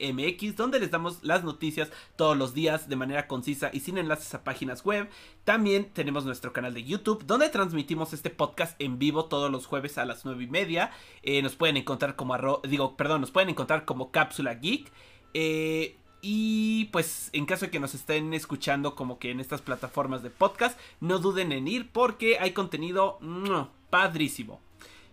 donde les damos las noticias todos los días de manera concisa y sin enlaces a páginas web. También tenemos nuestro canal de YouTube, donde transmitimos este podcast en vivo todos los jueves a las nueve y media. Eh, nos pueden encontrar como arro digo, perdón, nos pueden encontrar como cápsula geek. Eh, y pues en caso de que nos estén escuchando como que en estas plataformas de podcast, no duden en ir porque hay contenido padrísimo.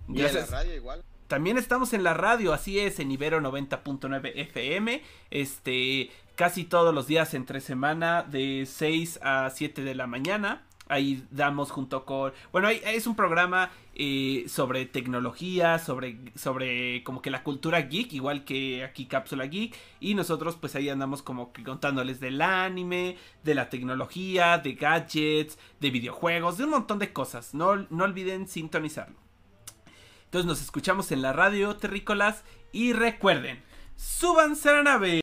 Y en la radio igual. También estamos en la radio, así es, en Ibero 90.9 FM. Este, casi todos los días entre semana de 6 a 7 de la mañana. Ahí damos junto con... Bueno, es un programa eh, sobre tecnología, sobre, sobre como que la cultura geek, igual que aquí Cápsula Geek. Y nosotros pues ahí andamos como que contándoles del anime, de la tecnología, de gadgets, de videojuegos, de un montón de cosas. No, no olviden sintonizarlo. Entonces nos escuchamos en la radio, terrícolas. Y recuerden, súbanse a la nave.